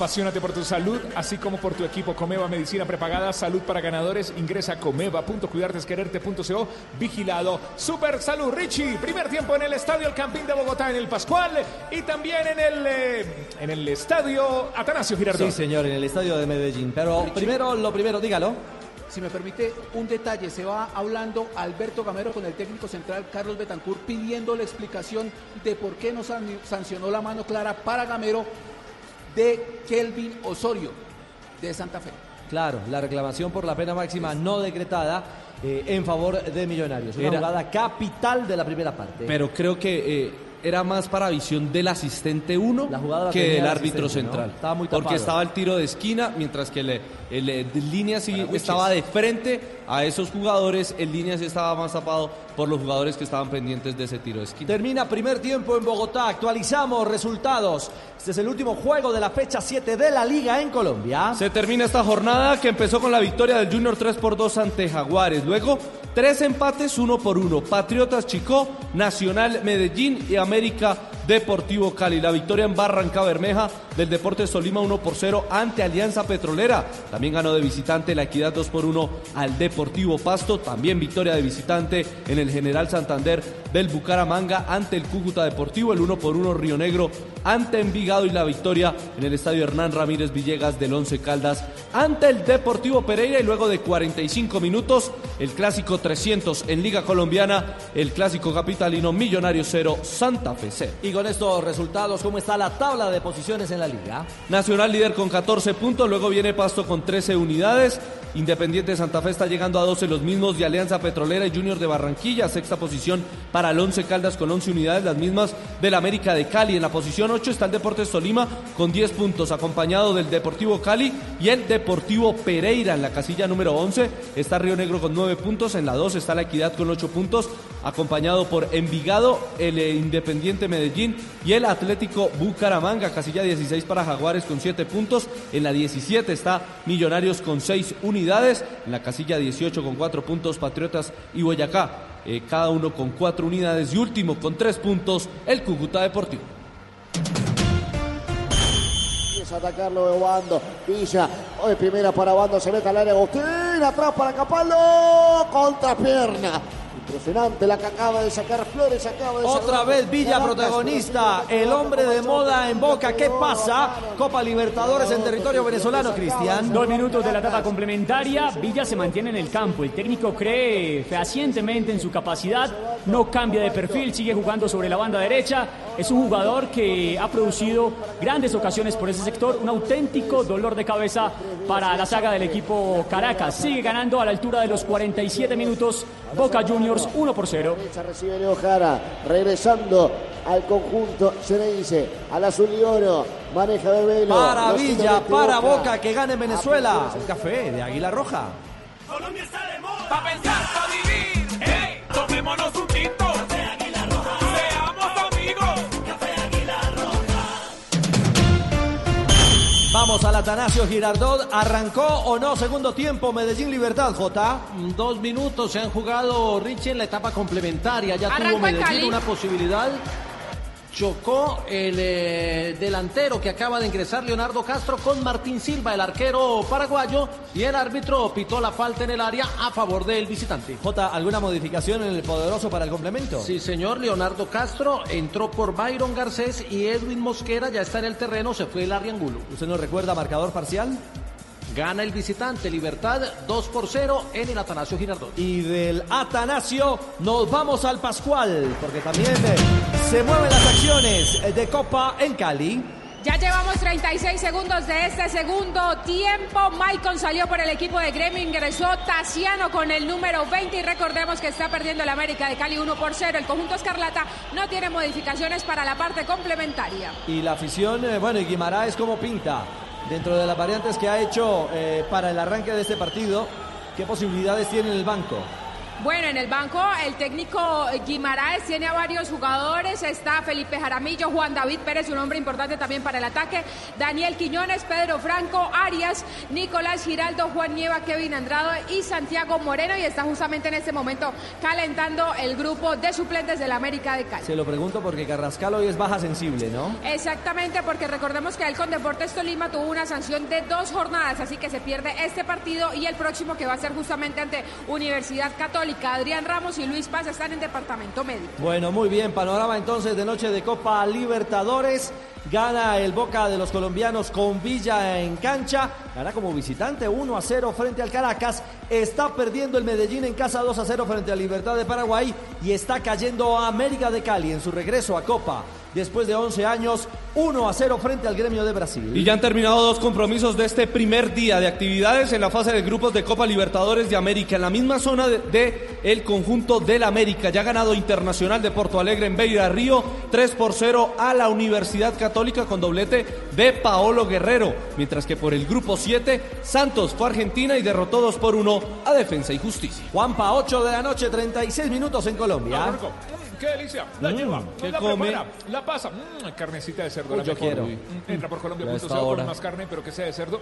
Apasionate por tu salud, así como por tu equipo Comeva Medicina Prepagada, Salud para Ganadores. Ingresa a comeva.cuidartesquererte.co. Vigilado. Super Salud Richie. Primer tiempo en el Estadio El Campín de Bogotá, en el Pascual. Y también en el, eh, en el Estadio Atanasio Girardot. Sí, señor, en el estadio de Medellín. Pero primero, lo primero, dígalo. Si me permite un detalle, se va hablando Alberto Gamero con el técnico central Carlos Betancourt pidiendo la explicación de por qué no san- sancionó la mano clara para Gamero de Kelvin Osorio de Santa Fe. Claro, la reclamación por la pena máxima no decretada eh, en favor de Millonarios. Una Era- jugada capital de la primera parte. Pero creo que eh, era más para visión del asistente 1 La jugada la que del el árbitro central. Estaba muy Porque tapado. estaba el tiro de esquina, mientras que el, el, eh, línea sí estaba de frente a esos jugadores, el línea sí estaba más tapado por los jugadores que estaban pendientes de ese tiro de esquina. Termina primer tiempo en Bogotá. Actualizamos resultados. Este es el último juego de la fecha 7 de la Liga en Colombia. Se termina esta jornada que empezó con la victoria del Junior 3 por 2 ante Jaguares. Luego, tres empates, uno por uno. Patriotas Chicó, Nacional Medellín y América Deportivo Cali. La victoria en Barranca Bermeja del Deportes Tolima 1 por 0 ante Alianza Petrolera. También ganó de visitante la Equidad 2 por 1 al Deportivo Pasto. También victoria de visitante en el General Santander del Bucaramanga ante el Cúcuta Deportivo. El 1 por 1 Río Negro ante Envigado y la victoria en el Estadio Hernán Ramírez Villegas del Once Caldas ante el Deportivo Pereira y luego de 45 minutos el clásico 300 en Liga Colombiana, el clásico capitalino Millonario 0 Santa Fe 0. Y con estos resultados, ¿cómo está la tabla de posiciones en la liga? Nacional líder con 14 puntos, luego viene Pasto con 13 unidades. Independiente de Santa Fe está llegando a 12 los mismos de Alianza Petrolera y Junior de Barranquilla, sexta posición para el 11 Caldas con 11 unidades, las mismas del América de Cali. En la posición 8 está el Deportes Tolima con 10 puntos, acompañado del Deportivo Cali y el Deportivo Pereira. En la casilla número 11 está Río Negro con 9 puntos, en la 2 está la Equidad con 8 puntos, acompañado por Envigado, el eh, Independiente Medellín y el Atlético Bucaramanga. Casilla 16 para Jaguares con 7 puntos. En la 17 está Millonarios con 6 unidades. En la casilla 18 con 4 puntos Patriotas y Boyacá. eh, cada uno con 4 unidades. Y último con 3 puntos el Cúcuta Deportivo. Empieza a atacarlo de Obando. Villa. Hoy primera para Obando. Se mete al área Agustín. Atrás para Capaldo. Contra pierna. Impresionante la que acaba de sacar Flores. Acaba de Otra sacar- vez Villa Caracas, protagonista, el hombre de moda en Boca. ¿Qué pasa? Copa Libertadores en territorio venezolano, Cristian. Dos minutos de la etapa complementaria, Villa se mantiene en el campo. El técnico cree fehacientemente en su capacidad, no cambia de perfil, sigue jugando sobre la banda derecha. Es un jugador que ha producido grandes ocasiones por ese sector, un auténtico dolor de cabeza para la saga del equipo Caracas. Sigue ganando a la altura de los 47 minutos Boca Juniors 1 por 0. derecha recibe Leo Jara, regresando al conjunto, se le dice al azul y oro, maneja Bebelo. Para Villa, para Boca. Boca, que gane en Venezuela. Un café de Águila Roja. Colombia está de moda. Pa' pensar, pa' vivir. Hey, tomémonos un Vamos al Atanasio Girardot. ¿Arrancó o no segundo tiempo Medellín Libertad, J? Dos minutos se han jugado Richie en la etapa complementaria. Ya Arrancó tuvo Medellín una posibilidad. Chocó el eh, delantero que acaba de ingresar Leonardo Castro con Martín Silva, el arquero paraguayo, y el árbitro pitó la falta en el área a favor del visitante. J, ¿alguna modificación en el poderoso para el complemento? Sí, señor, Leonardo Castro entró por Byron Garcés y Edwin Mosquera ya está en el terreno, se fue el Angulo. ¿Usted nos recuerda marcador parcial? Gana el visitante Libertad 2 por 0 en el Atanasio Girardot. Y del Atanasio nos vamos al Pascual, porque también eh, se mueven las acciones de Copa en Cali. Ya llevamos 36 segundos de este segundo tiempo. Maicon salió por el equipo de Gremio, ingresó Tassiano con el número 20 y recordemos que está perdiendo el América de Cali 1 por 0. El conjunto Escarlata no tiene modificaciones para la parte complementaria. Y la afición, eh, bueno, y Guimaraes como pinta. Dentro de las variantes que ha hecho eh, para el arranque de este partido, ¿qué posibilidades tiene en el banco? Bueno, en el banco el técnico Guimaraes tiene a varios jugadores. Está Felipe Jaramillo, Juan David Pérez, un hombre importante también para el ataque. Daniel Quiñones, Pedro Franco, Arias, Nicolás Giraldo, Juan Nieva, Kevin Andrado y Santiago Moreno. Y está justamente en este momento calentando el grupo de suplentes del América de Cali. Se lo pregunto porque Carrascal hoy es baja sensible, ¿no? Exactamente, porque recordemos que él con Deportes Tolima tuvo una sanción de dos jornadas, así que se pierde este partido y el próximo que va a ser justamente ante Universidad Católica. Adrián Ramos y Luis Paz están en departamento médico. Bueno, muy bien, panorama entonces de noche de Copa Libertadores. Gana el Boca de los colombianos con Villa en cancha. Gana como visitante 1 a 0 frente al Caracas. Está perdiendo el Medellín en casa 2 a 0 frente a Libertad de Paraguay. Y está cayendo América de Cali en su regreso a Copa. Después de 11 años, 1 a 0 frente al gremio de Brasil. Y ya han terminado dos compromisos de este primer día de actividades en la fase de grupos de Copa Libertadores de América, en la misma zona de, conjunto del América. Ya ha ganado Internacional de Porto Alegre en Beira Río, 3 por 0 a la Universidad Católica con doblete de Paolo Guerrero. Mientras que por el grupo 7, Santos fue a Argentina y derrotó 2 por 1 a Defensa y Justicia. Juanpa, 8 de la noche, 36 minutos en Colombia. Ah. Mm, ¡Qué delicia! La Mm, lleva, ¿qué la come? prepara, la pasa. Mm, carnecita de cerdo. Uy, la yo mejor. quiero. Entra por Colombia.co con más carne, pero que sea de cerdo.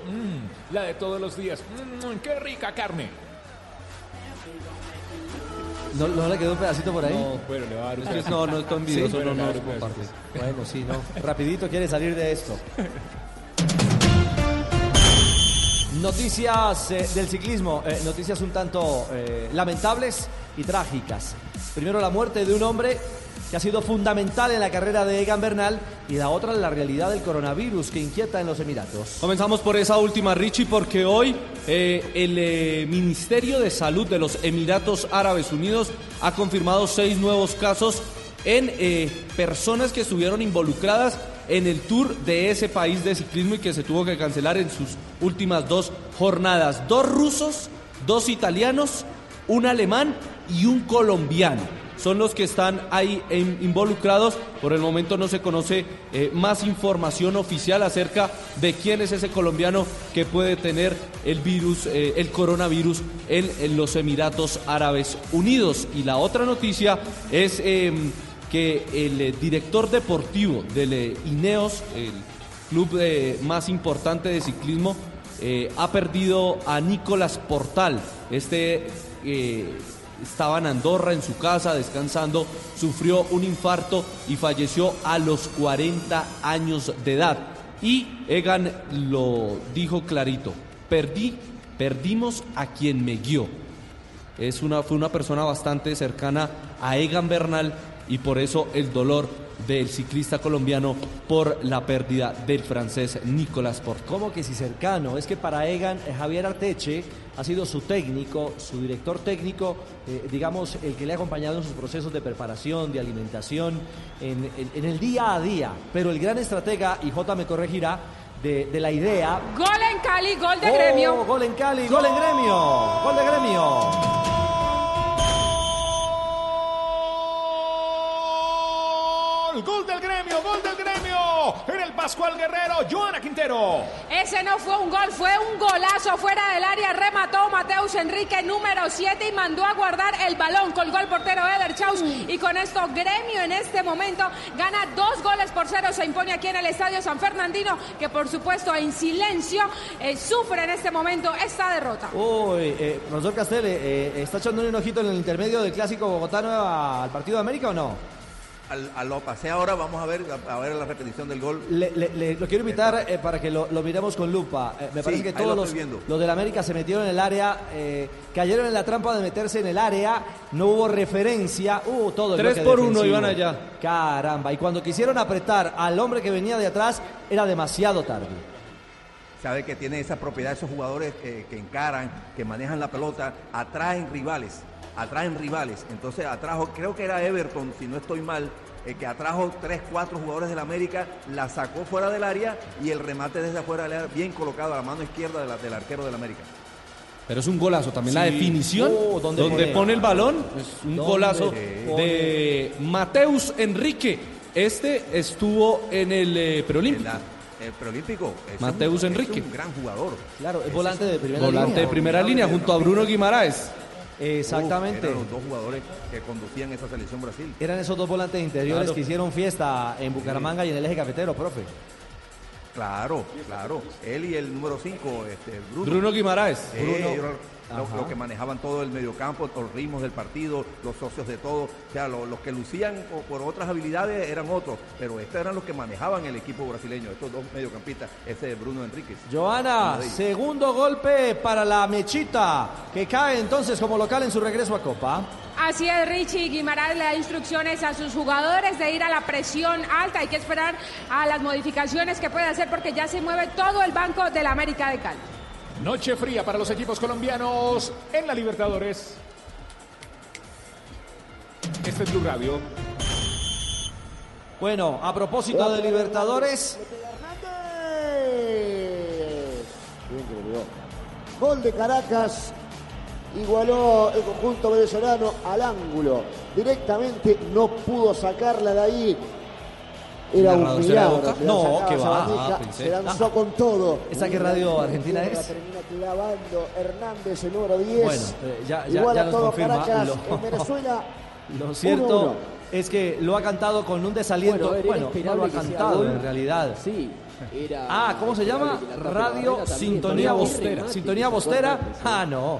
La de todos los días. ¡Qué rica carne! ¿No, no le quedó un pedacito por ahí? bueno, le va a dar no, no es tan envidioso, bueno, no, no un compartes. Bueno, sí, no. Rapidito quiere salir de esto. Noticias eh, del ciclismo, eh, noticias un tanto eh, lamentables y trágicas. Primero la muerte de un hombre que ha sido fundamental en la carrera de Egan Bernal y la otra la realidad del coronavirus que inquieta en los Emiratos. Comenzamos por esa última, Richie, porque hoy el Ministerio de Salud de los Emiratos Árabes Unidos ha confirmado seis nuevos casos en personas que estuvieron involucradas en el tour de ese país de ciclismo y que se tuvo que cancelar en sus últimas dos jornadas. Dos rusos, dos italianos, un alemán y un colombiano son los que están ahí involucrados. Por el momento no se conoce eh, más información oficial acerca de quién es ese colombiano que puede tener el virus, eh, el coronavirus en, los Emiratos Árabes Unidos. Y la otra noticia es eh, que el eh, director deportivo del eh, Ineos, el club eh, más importante de ciclismo, ha perdido a Nicolás Portal. Este estaba en Andorra en su casa descansando, sufrió un infarto y falleció a los 40 años de edad. Y Egan lo dijo clarito, perdí, perdimos a quien me guió. Es una, fue una persona bastante cercana a Egan Bernal y por eso el dolor del ciclista colombiano por la pérdida del francés Nicolas Portal. ¿Cómo que si cercano? Es que para Egan, eh, Javier Arteche ha sido su técnico, su director técnico, eh, digamos, el que le ha acompañado en sus procesos de preparación, de alimentación, en, en- en el día a día. Pero el gran estratega, y J me corregirá, de, de la idea. Gol en Cali, gol de ¡Oh! gremio. Gol en Cali, gol en gremio, gol de gremio. Gol, gol del gremio, gol del gremio. En el Pascual Guerrero, Joana Quintero. Ese no fue un gol, fue un golazo fuera del área. Remató Mateus Enrique, número 7, y mandó a guardar el balón. Colgó el portero Eder Chaus. Y con esto, Gremio en este momento gana dos goles por cero. Se impone aquí en el Estadio San Fernandino, que por supuesto en silencio eh, sufre en este momento esta derrota. Uy, eh, profesor Castel, eh, eh, ¿está echando un ojito en el intermedio del clásico bogotano al partido de América o no? Al, a lo pasé ahora, vamos a ver, a, a ver la repetición del gol. Le, le- le- lo quiero invitar eh, para que lo, lo miremos con lupa. Eh, me Sí, parece que todos lo los, los del América se metieron en el área, eh, cayeron en la trampa de meterse en el área, no hubo referencia, hubo todo el Tres por uno defensivo. iban allá. Caramba, y cuando quisieron apretar al hombre que venía de atrás, era demasiado tarde. Sabe que tiene esa propiedad esos jugadores eh, que encaran, que manejan la pelota, atraen rivales, atraen rivales. Entonces atrajo, creo que era Everton, si no estoy mal, eh, que atrajo tres, cuatro jugadores del América, la sacó fuera del área y el remate desde afuera del área, bien colocado a la mano izquierda de la- del arquero del América. Pero es un golazo también. La definición, Oh, ¿dónde donde pone? pone el balón, es un ¿Dónde golazo pone? de Mateus Enrique. Este estuvo en el eh, preolímpico. El preolímpico. es Mateus un- es Enrique. un gran jugador. Claro, es volante de primera Volante línea. de primera línea junto a Bruno Guimaraes. Exactamente. Uf, eran los dos jugadores que conducían esa selección Brasil. Eran esos dos volantes interiores Claro. que hicieron fiesta en Bucaramanga y en el eje cafetero, profe. Claro, claro. Él y el número 5, este, Bruno. Bruno Guimaraes. Sí, Bruno. Ellos lo, que manejaban todo el mediocampo, los ritmos del partido, los socios de todo. O sea, lo- los que lucían por otras habilidades eran otros, pero estos eran los que manejaban el equipo brasileño, estos dos mediocampistas, ese de Bruno Enríquez. Joana, segundo golpe para la Mechita, que cae entonces como local en su regreso a Copa. Así es, Richie Guimaraes le da instrucciones a sus jugadores de ir a la presión alta. Hay que esperar a las modificaciones que puede hacer porque ya se mueve todo el banco de la América de Cali. Noche fría para los equipos colombianos en la Libertadores. Este es Blue Radio. Bueno, a propósito de Libertadores, Hernández. Bien que le pegó. Gol de Caracas. Igualó el conjunto venezolano al ángulo. Directamente no pudo sacarla de ahí. Era un ¿Narrador será de milagro. Que la No, que va. Ah, se lanzó con todo. ¿Esa qué radio argentina La es? termina clavando Hernández, el número 10. Bueno, eh, ya- ya- Igual ya a todo Caracas lo- en Venezuela. lo cierto 1-1. es que lo ha cantado con un desaliento. Bueno, Bueno, no lo ha que cantado en realidad. Sí, era. Ah, ¿cómo se llama? que la Radio. Sintonía Bostera. Sintonía que Bostera. Ah, no.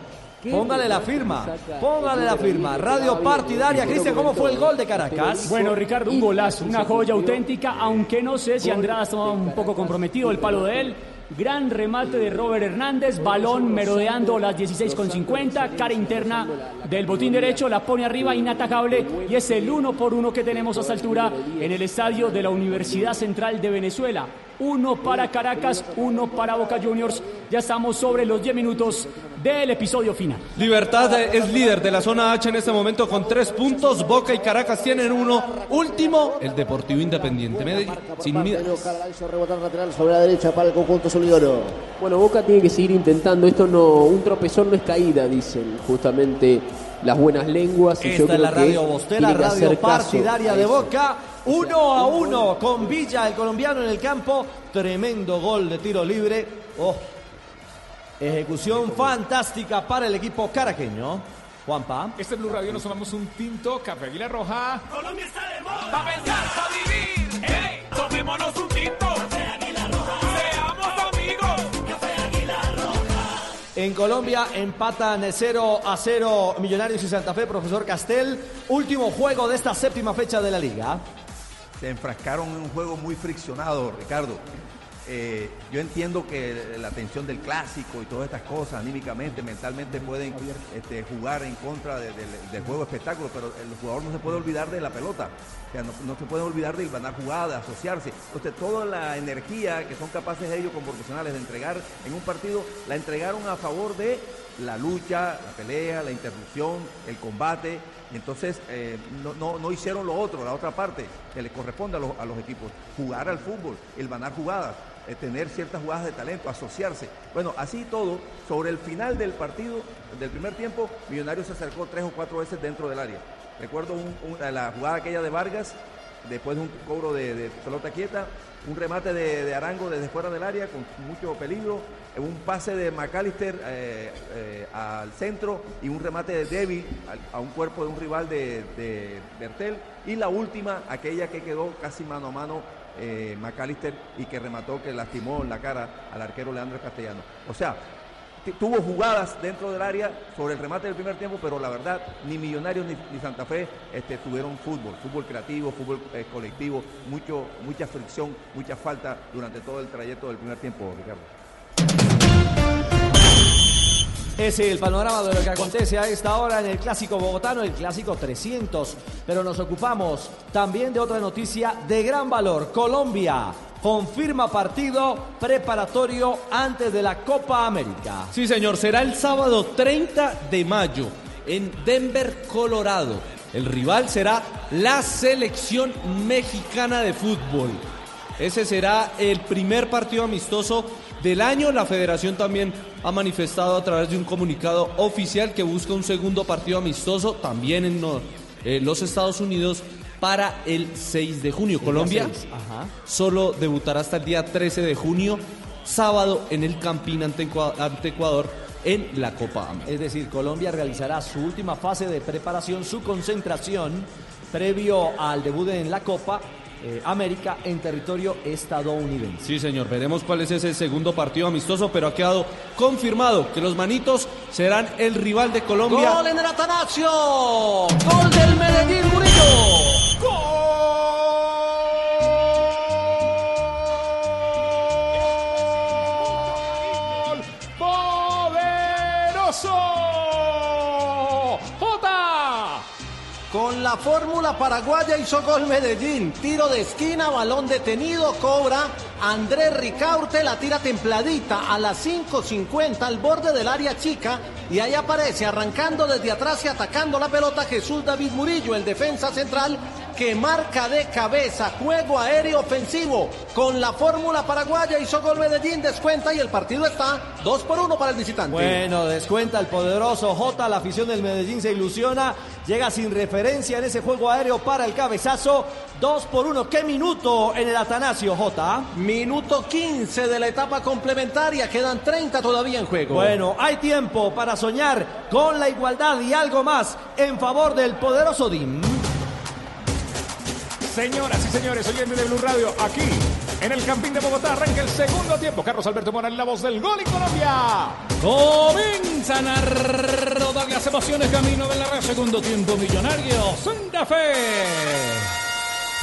Póngale la firma. Póngale la firma. 10, Radio partidaria. Cristian, ¿cómo fue el gol de Caracas? Bueno, Ricardo, un golazo, una joya auténtica, aunque no sé si Andrada estaba un poco comprometido el palo de él. Gran remate de Robert Hernández, balón merodeando las 16 con 50, cara interna del botín derecho, la pone arriba, inatacable, y es el uno por uno que tenemos a esta altura en el estadio de la Universidad Central de Venezuela. Uno para Caracas, uno para Boca Juniors. Ya estamos sobre los 10 minutos del episodio final. Libertad es líder de la zona H en este momento con tres puntos. Boca y Caracas tienen uno. Último, el Deportivo Independiente Medellín. Sin lateral sobre la derecha para el conjunto solidoro. Bueno, Boca tiene que seguir intentando. Esto no, un tropezón no es caída, dicen justamente las buenas lenguas. Y yo Esta creo es la que radio Bostera, que radio hacer caso partidaria de. Boca. Uno a uno con Villa, el colombiano en el campo. Tremendo gol de tiro libre. Oh, ejecución fantástica para el equipo caraqueño. Juanpa. Este es Blue Radio, nos tomamos un tinto, café Águila Roja. Colombia está de moda. Pa' pensar, pa' vivir. Hey, tomémonos un tinto. Café Águila Roja. Seamos amigos. Café Águila Roja. En Colombia empatan 0 a 0 Millonarios y Santa Fe, profesor Castel. Último juego de esta séptima fecha de la liga. Se enfrascaron en un juego muy friccionado, Ricardo. Eh, yo entiendo que la tensión del clásico y todas estas cosas, anímicamente, mentalmente, pueden este, jugar en contra de- del- juego espectáculo, pero el jugador no se puede olvidar de la pelota. O sea, no, no se puede olvidar de ganar jugadas, asociarse. Entonces, toda la energía que son capaces ellos como profesionales de entregar en un partido, la entregaron a favor de la lucha, la pelea, la interrupción, el combate. Y entonces eh, no, no- no hicieron lo otro, la otra parte que le corresponde a los, equipos. Jugar al fútbol, el ganar jugadas, eh, tener ciertas jugadas de talento, asociarse. Bueno, así todo, sobre el final del partido, del primer tiempo, Millonarios se acercó tres o cuatro veces dentro del área. Recuerdo un- un- la jugada aquella de Vargas, después de un cobro de, pelota quieta, un remate de Arango desde fuera del área con mucho peligro, un pase de McAllister eh, eh, al centro y un remate de Debbie al- a un cuerpo de un rival de, de Bertel. Y la última, aquella que quedó casi mano a mano eh, McAllister y que remató, que lastimó en la cara al arquero Leandro Castellano. O sea, tuvo jugadas dentro del área sobre el remate del primer tiempo, pero la verdad, ni Millonarios ni, ni Santa Fe este, tuvieron fútbol, fútbol creativo, fútbol eh, colectivo, mucho, mucha fricción, mucha falta durante todo el trayecto del primer tiempo, Ricardo. Es el panorama de lo que acontece a esta hora en el clásico bogotano, el clásico 300. Pero nos ocupamos también de otra noticia de gran valor. Colombia confirma partido preparatorio antes de la Copa América. Sí, señor, será el sábado 30 de mayo en Denver, Colorado. El rival será la selección mexicana de fútbol. Ese será el primer partido amistoso del año. La federación también ha manifestado a través de un comunicado oficial que busca un segundo partido amistoso también en eh, los Estados Unidos para el 6 de junio. Colombia ajá. solo debutará hasta el día 13 de junio, sábado en el Campín ante, Ecua- ante Ecuador en la Copa América. Es decir, Colombia realizará su última fase de preparación, su concentración previo al debut en la Copa eh, América en territorio estadounidense. Sí, señor, veremos cuál es ese segundo partido amistoso, pero ha quedado confirmado que los manitos serán el rival de Colombia. Gol en el Atanasio. Gol del Medellín Murillo. ¡Poderoso! La fórmula paraguaya hizo gol Medellín. Tiro de esquina, balón detenido, cobra. Andrés Ricaurte la tira templadita a las 5.50 al borde del área chica. Y ahí aparece arrancando desde atrás y atacando la pelota Jesús David Murillo, el defensa central que marca de cabeza, juego aéreo ofensivo. Con la fórmula paraguaya hizo gol Medellín, descuenta y el partido está 2 por 1 para el visitante. Bueno, descuenta el poderoso J, la afición del Medellín se ilusiona, llega sin referencia en ese juego aéreo para el cabezazo, 2 por 1, ¿qué minuto en el Atanasio J? Minuto 15 de la etapa complementaria, quedan 30 todavía en juego. Bueno, hay tiempo para soñar con la igualdad y algo más en favor del poderoso DIM. Señoras y señores, oyentes de Blue Radio, aquí en el Campín de Bogotá arranca el segundo tiempo. Carlos Alberto Morales, la voz del gol en Colombia. Comienzan a rodar las emociones camino de la red. Segundo tiempo millonario. Santa Fe.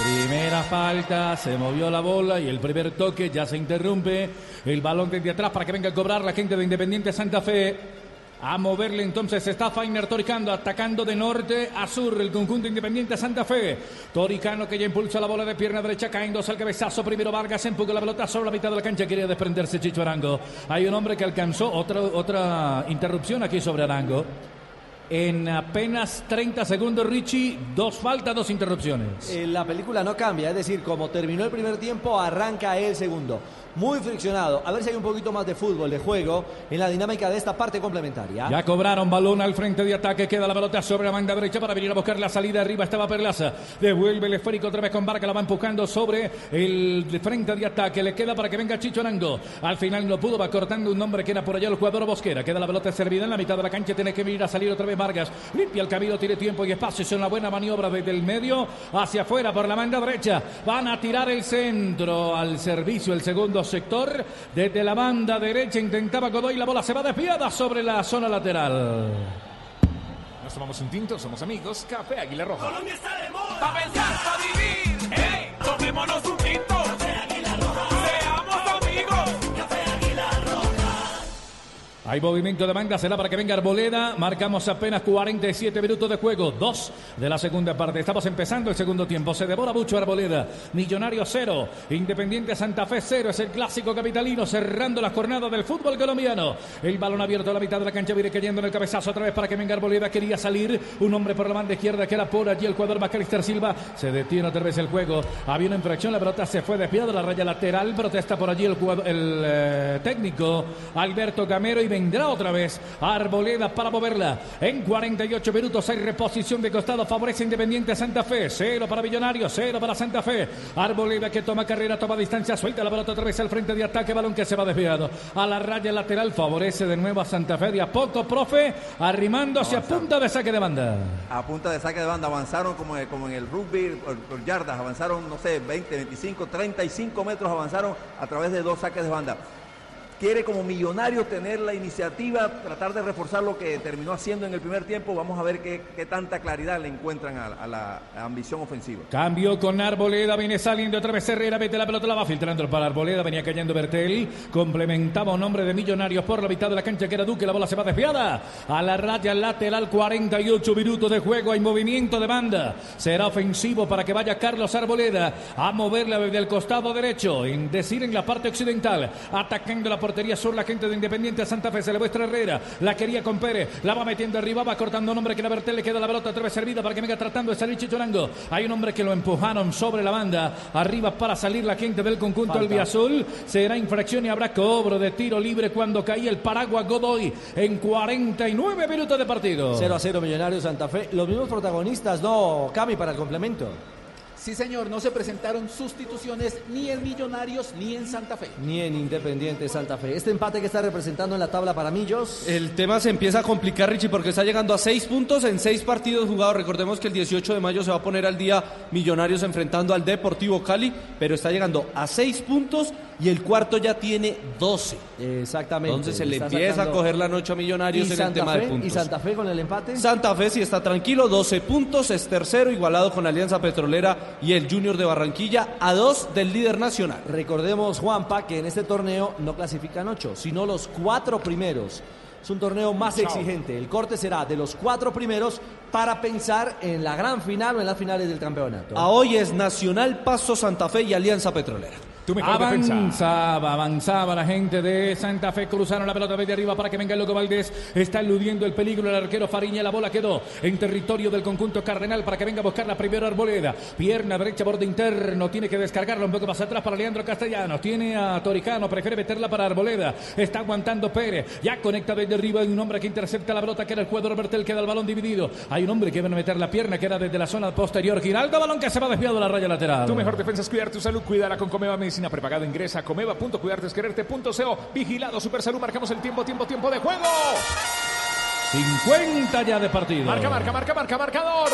Primera falta, se movió la bola y el primer toque ya se interrumpe. El balón desde atrás para que venga a cobrar la gente de Independiente Santa Fe. A moverle entonces está Fainer Toricando, atacando de norte a sur el conjunto Independiente Santa Fe. Toricano que ya impulsa la bola de pierna derecha, cayéndose al cabezazo. Primero Vargas empuja la pelota sobre la mitad de la cancha, quería desprenderse Chicho Arango. Hay un hombre que alcanzó otra, otra interrupción aquí sobre Arango. En apenas 30 segundos, Richie, dos faltas, dos interrupciones. Eh, La película no cambia, es decir, como terminó el primer tiempo, arranca el segundo. Muy friccionado. A ver si hay un poquito más de fútbol, de juego, en la dinámica de esta parte complementaria. Ya cobraron balón al frente de ataque. Queda la pelota sobre la banda derecha para venir a buscar la salida. Arriba estaba Perlaza. Devuelve el esférico otra vez con Barca. La va empujando sobre el frente de ataque. Le queda para que venga Chicho Arango. Al final no pudo. Va cortando un nombre que era por allá el jugador Bosquera. Queda la pelota servida en la mitad de la cancha. Tiene que venir a salir otra vez Vargas. Limpia el camino. Tiene tiempo y espacio. Es una buena maniobra desde el medio hacia afuera por la banda derecha. Van a tirar el centro al servicio. El segundo sector. Desde la banda derecha intentaba Godoy. La bola se va desviada sobre la zona lateral. Nos tomamos un tinto, somos amigos. Café Águila Roja. Colombia está de moda. Pa' pensar, pa' vivir. ¡Ey! Tomémonos un tinto. Hay movimiento de banda, será para que venga Arboleda. Marcamos apenas 47 minutos de juego, dos de la segunda parte. Estamos empezando el segundo tiempo. Se devora mucho Arboleda. Millonario cero, Independiente Santa Fe cero. Es el clásico capitalino cerrando la jornada del fútbol colombiano. El balón abierto a la mitad de la cancha viene cayendo en el cabezazo otra vez para que venga Arboleda. Quería salir un hombre por la banda izquierda que era por allí el jugador Macalister Silva. Se detiene otra vez el juego. Había una infracción, la pelota se fue desviada a la raya lateral. Protesta por allí el, eh, técnico Alberto Gamero y vendrá otra vez Arboleda para moverla. En 48 minutos hay reposición de costado. Favorece Independiente Santa Fe. Cero para Millonarios, cero para Santa Fe. Arboleda que toma carrera, toma distancia, suelta la pelota otra vez al frente de ataque. Balón que se va desviado. A la raya lateral favorece de nuevo a Santa Fe. De a poco, profe, arrimándose a punta de saque de banda. A punta de saque de banda avanzaron como, como en el rugby por yardas, avanzaron, no sé, 20, 25, 35 metros avanzaron a través de dos saques de banda quiere como millonario tener la iniciativa, tratar de reforzar lo que terminó haciendo en el primer tiempo. Vamos a ver qué, qué tanta claridad le encuentran a, la ambición ofensiva. Cambio con Arboleda, viene saliendo otra vez Herrera, mete la pelota, la va filtrando para Arboleda, venía cayendo Bertel, complementaba un hombre de Millonarios por la mitad de la cancha que era Duque, la bola se va desviada a la raya lateral, 48 minutos de juego, hay movimiento de banda, será ofensivo para que vaya Carlos Arboleda a moverla desde el costado derecho, en decir en la parte occidental, atacando la portería sur la gente de Independiente Santa Fe, se le muestra Herrera, la quería con Pérez, la va metiendo arriba, va cortando un hombre que era Bertel, le queda la pelota otra vez servida para que venga tratando de salir Chichorango, hay un hombre que lo empujaron sobre la banda, arriba para salir la gente del conjunto albiazul, será infracción y habrá cobro de tiro libre cuando caía el paraguas Godoy en 49 minutos de partido. 0 a 0 Millonarios Santa Fe. Los mismos protagonistas, no, Cami para el complemento. Sí, señor, no se presentaron sustituciones ni en Millonarios ni en Santa Fe. Ni en Independiente Santa Fe. Este empate que está representando en la tabla para Millos. El tema se empieza a complicar, Richie, porque está llegando a seis puntos en seis partidos jugados. Recordemos que el 18 de mayo se va a poner al día Millonarios enfrentando al Deportivo Cali, pero está llegando a seis puntos y el cuarto ya tiene 12. Exactamente. Entonces se le Está empieza sacando- a coger la noche a Millonarios ¿Y en el tema Fe? de puntos. ¿Y Santa Fe con el empate? Santa Fe sí está tranquilo, 12 puntos, es tercero, igualado con Alianza Petrolera y el Junior de Barranquilla, a dos del líder nacional. Recordemos, Juanpa, que en este torneo no clasifican ocho, sino los cuatro primeros. Es un torneo más exigente. El corte será de los cuatro primeros para pensar en la gran final o en las finales del campeonato. A hoy es Nacional, Paso, Santa Fe y Alianza Petrolera. Tu mejor defensa. Avanzaba, avanzaba la gente de Santa Fe, cruzaron la pelota desde arriba para que venga el loco Valdés, está eludiendo el peligro el arquero Fariña, la bola quedó en territorio del conjunto Cardenal para que venga a buscar la primera arboleda, pierna derecha, borde interno, tiene que descargarla un poco más atrás para Leandro Castellanos, tiene a Toricano, prefiere meterla para Arboleda, está aguantando Pérez, ya conecta desde arriba, hay un hombre que intercepta la pelota que era el jugador Bertel, queda el balón dividido, hay un hombre que viene a meter la pierna que era desde la zona posterior, Giraldo, balón que se va desviado a la raya lateral. Tu mejor defensa es cuidar tu salud. Cuídala con Comeva Medicina Prepagada. Ingresa a comeva.cuidarte.co. Vigilado Super Salud. Marcamos el tiempo, tiempo, tiempo de juego. 50 ya de partido. Marca, marca, marca, marca, marcador.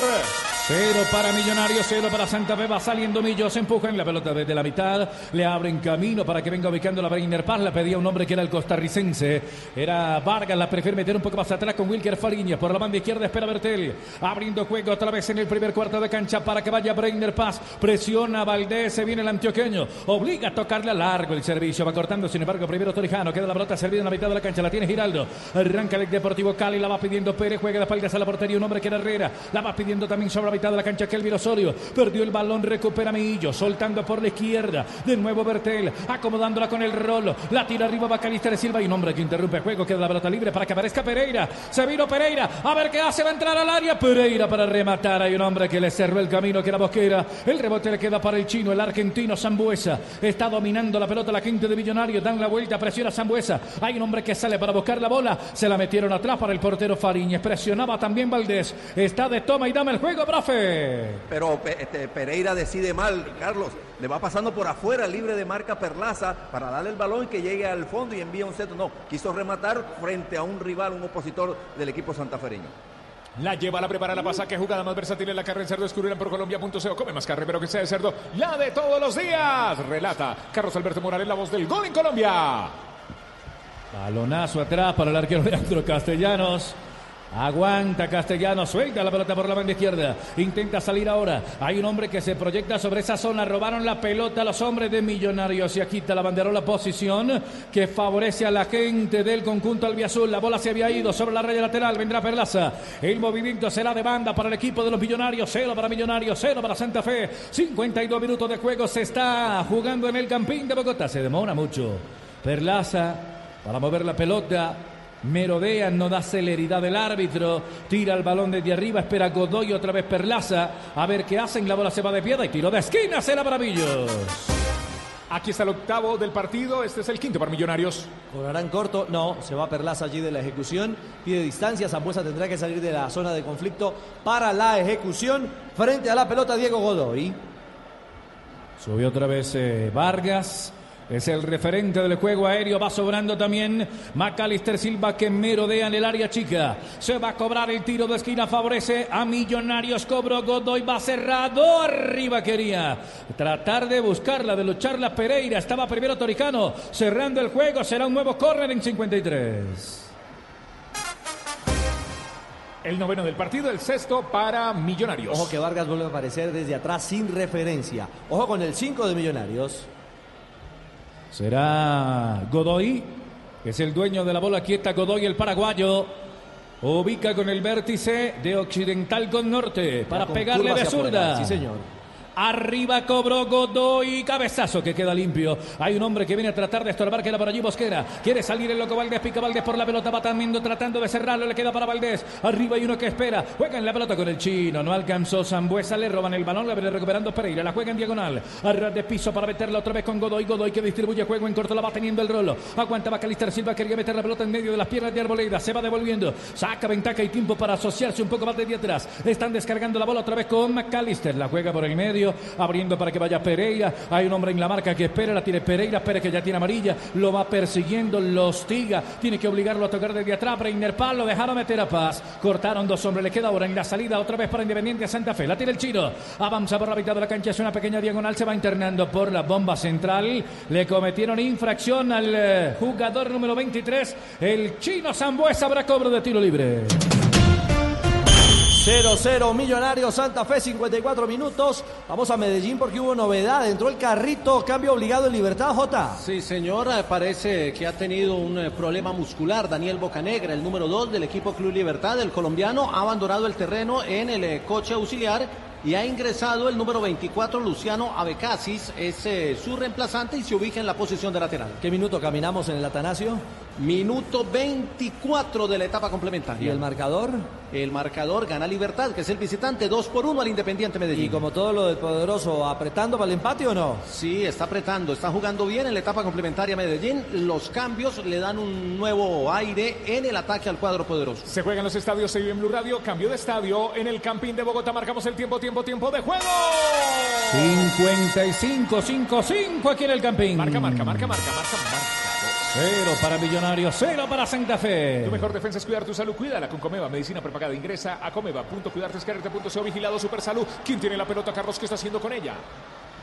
Cero para Millonarios, cero para Santa Fe. Va saliendo Millos, empujan la pelota desde la mitad. Le abren camino para que venga ubicando la Breiner Paz. La pedía un hombre que era el costarricense. Era Vargas, la prefiere meter un poco más atrás con Wilker Fariña. Por la banda izquierda espera Bertelli. Abriendo juego otra vez en el primer cuarto de cancha para que vaya Breiner Paz. Presiona Valdés, se viene el antioqueño. Obliga a tocarle a largo el servicio. Va cortando, sin embargo, primero Torijano. Queda la pelota servida en la mitad de la cancha. La tiene Giraldo. Arranca el Deportivo Cali. La va pidiendo Pérez. Juega de espaldas a la portería. Un hombre que era Herrera. La va pidiendo también sobre la mitad de la cancha Kelvin Osorio. Perdió el balón. Recupera Millo. Soltando por la izquierda. De nuevo Bertel. Acomodándola con el rolo. La tira arriba Bacalista Silva. Y un hombre que interrumpe el juego. Queda la pelota libre para que aparezca Pereira. Se vino Pereira. A ver qué hace. Va a entrar al área. Pereira para rematar. Hay un hombre que le cerró el camino que era Bosquera. El rebote le queda para el chino. El argentino Zambuesa. Está dominando la pelota la gente de Millonarios. Dan la vuelta. Presiona Zambuesa. Hay un hombre que sale para buscar la bola. Se la metieron atrás para el portero Fariñez. Presionaba también Valdés. Está de toma y dame el juego, profe. Pero Pe- este, Pereira decide mal, Carlos. Le va pasando por afuera, libre de marca Perlaza, para darle el balón y que llegue al fondo y envía un centro. No, quiso rematar frente a un rival, un opositor del equipo santafereño. La lleva, la prepara, la pasa. Que jugada más versátil en la carne en cerdo. Descubrirán por Colombia.co. Come más carne, pero que sea de cerdo. La de todos los días. Relata Carlos Alberto Morales, la voz del gol en Colombia. Balonazo atrás para el arquero Leandro Castellanos. Aguanta Castellanos, suelta la pelota por la banda izquierda. Intenta salir ahora. Hay un hombre que se proyecta sobre esa zona. Robaron la pelota a los hombres de Millonarios. Y aquí quita la banderola posición que favorece a la gente del conjunto albiazul. La bola se había ido sobre la raya lateral. Vendrá Perlaza. El movimiento será de banda para el equipo de los Millonarios. Cero para Millonarios, cero para Santa Fe. 52 minutos de juego se está jugando en el Campín de Bogotá. Se demora mucho. Perlaza para mover la pelota. Merodea, no da celeridad el árbitro. Tira el balón desde arriba, espera Godoy otra vez Perlaza. A ver qué hacen. La bola se va de piedra y tiro de esquina. Será para Millos. Aquí está el octavo del partido. Este es el quinto para Millonarios. Cobrarán corto, no, se va Perlaza allí de la ejecución, pide distancia, Zambuesa tendrá que salir de la zona de conflicto para la ejecución, frente a la pelota Diego Godoy. Subió otra vez eh, Vargas. Es el referente del juego aéreo. Va sobrando también Macalister Silva que merodea en el área chica. Se va a cobrar el tiro de esquina. Favorece a Millonarios. Cobro Godoy. Va cerrado. Arriba quería tratar de buscarla, de lucharla Pereira. Estaba primero Toricano. Cerrando el juego. Será un nuevo córner en 53. El noveno del partido, el sexto para Millonarios. Ojo que Vargas vuelve a aparecer desde atrás sin referencia. Ojo con el 5 de Millonarios. Será Godoy, que es el dueño de la bola quieta. Godoy, el paraguayo. Ubica con el vértice de occidental con norte para pegarle de afuera. zurda. Sí, señor. Arriba cobró Godoy, cabezazo que queda limpio. Hay un hombre que viene a tratar de estorbar, queda por allí Bosquera. Quiere salir el loco Valdés, pica Valdés por la pelota, va también tratando de cerrarlo, le queda para Valdés. Arriba hay uno que espera, juega en la pelota con el chino, no alcanzó Zambuesa, le roban el balón, la viene recuperando Pereira, la juega en diagonal. A ras de piso para meterla otra vez con Godoy, Godoy que distribuye juego en corto, la va teniendo el rolo. Aguanta Bacalister Silva, quería meter la pelota en medio de las piernas de Arboleda, se va devolviendo, saca ventaja y tiempo para asociarse un poco más de atrás. Están descargando la bola otra vez con McAllister, la juega por el medio, abriendo para que vaya Pereira. Hay un hombre en la marca que espera, la tiene Pereira, espera que ya tiene amarilla, lo va persiguiendo, lo hostiga, tiene que obligarlo a tocar desde atrás. Breiner Pal lo dejaron meter a paz. Cortaron dos hombres, le queda ahora en la salida otra vez para Independiente Santa Fe. La tiene el chino, avanza por la mitad de la cancha, es una pequeña diagonal, se va internando por la bomba central. Le cometieron infracción al eh, jugador número 23, el chino Zambuesa, habrá cobro de tiro libre. 0-0 Millonarios Santa Fe, 54 minutos. Vamos a Medellín porque hubo novedad. Entró el carrito, cambio obligado en libertad, J. Sí, señor, eh, parece que ha tenido un eh, problema muscular. Daniel Bocanegra, el número 2 del equipo Club Libertad, el colombiano, ha abandonado el terreno en el eh, coche auxiliar y ha ingresado el número 24, Luciano Abecasis, es eh, su reemplazante y se ubica en la posición de lateral. ¿Qué minuto caminamos en el Atanasio? Minuto 24 de la etapa complementaria. ¿Y el marcador? El marcador gana Libertad, que es el visitante, 2 por 1 al Independiente Medellín. Y como todo lo del poderoso, ¿apretando para el empate o no? Sí, está apretando, está jugando bien en la etapa complementaria Medellín. Los cambios le dan un nuevo aire en el ataque al cuadro poderoso. Se juega en los estadios, se vive en Blue Radio. Cambio de estadio en el Campín de Bogotá. Marcamos el tiempo, tiempo, tiempo de juego. 55-5-5 aquí en el Campín. Marca, marca, marca, marca, marca, marca. Cero para Millonarios, cero para Santa Fe. Tu mejor defensa es cuidar tu salud. Cuídala con Comeva, medicina prepagada. Ingresa a comeva.cuidartescarrete.co vigilado Super Salud. ¿Quién tiene la pelota, Carlos? ¿Qué está haciendo con ella?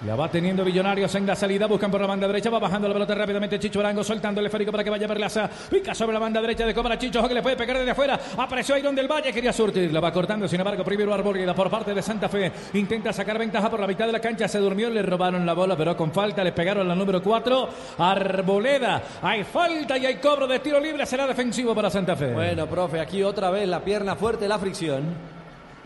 La va teniendo Millonarios en la salida, buscan por la banda derecha, va bajando la pelota rápidamente Chicho Arango, soltando el esférico para que vaya Perlaza, pica sobre la banda derecha de Cobra Chicho, que le puede pegar desde afuera, apareció Iron del Valle, quería surtir, la va cortando, sin embargo, primero Arboleda por parte de Santa Fe, intenta sacar ventaja por la mitad de la cancha, se durmió, le robaron la bola, pero con falta le pegaron la número 4, Arboleda, hay falta y hay cobro de tiro libre, será defensivo para Santa Fe. Bueno, profe, aquí otra vez la pierna fuerte, la fricción.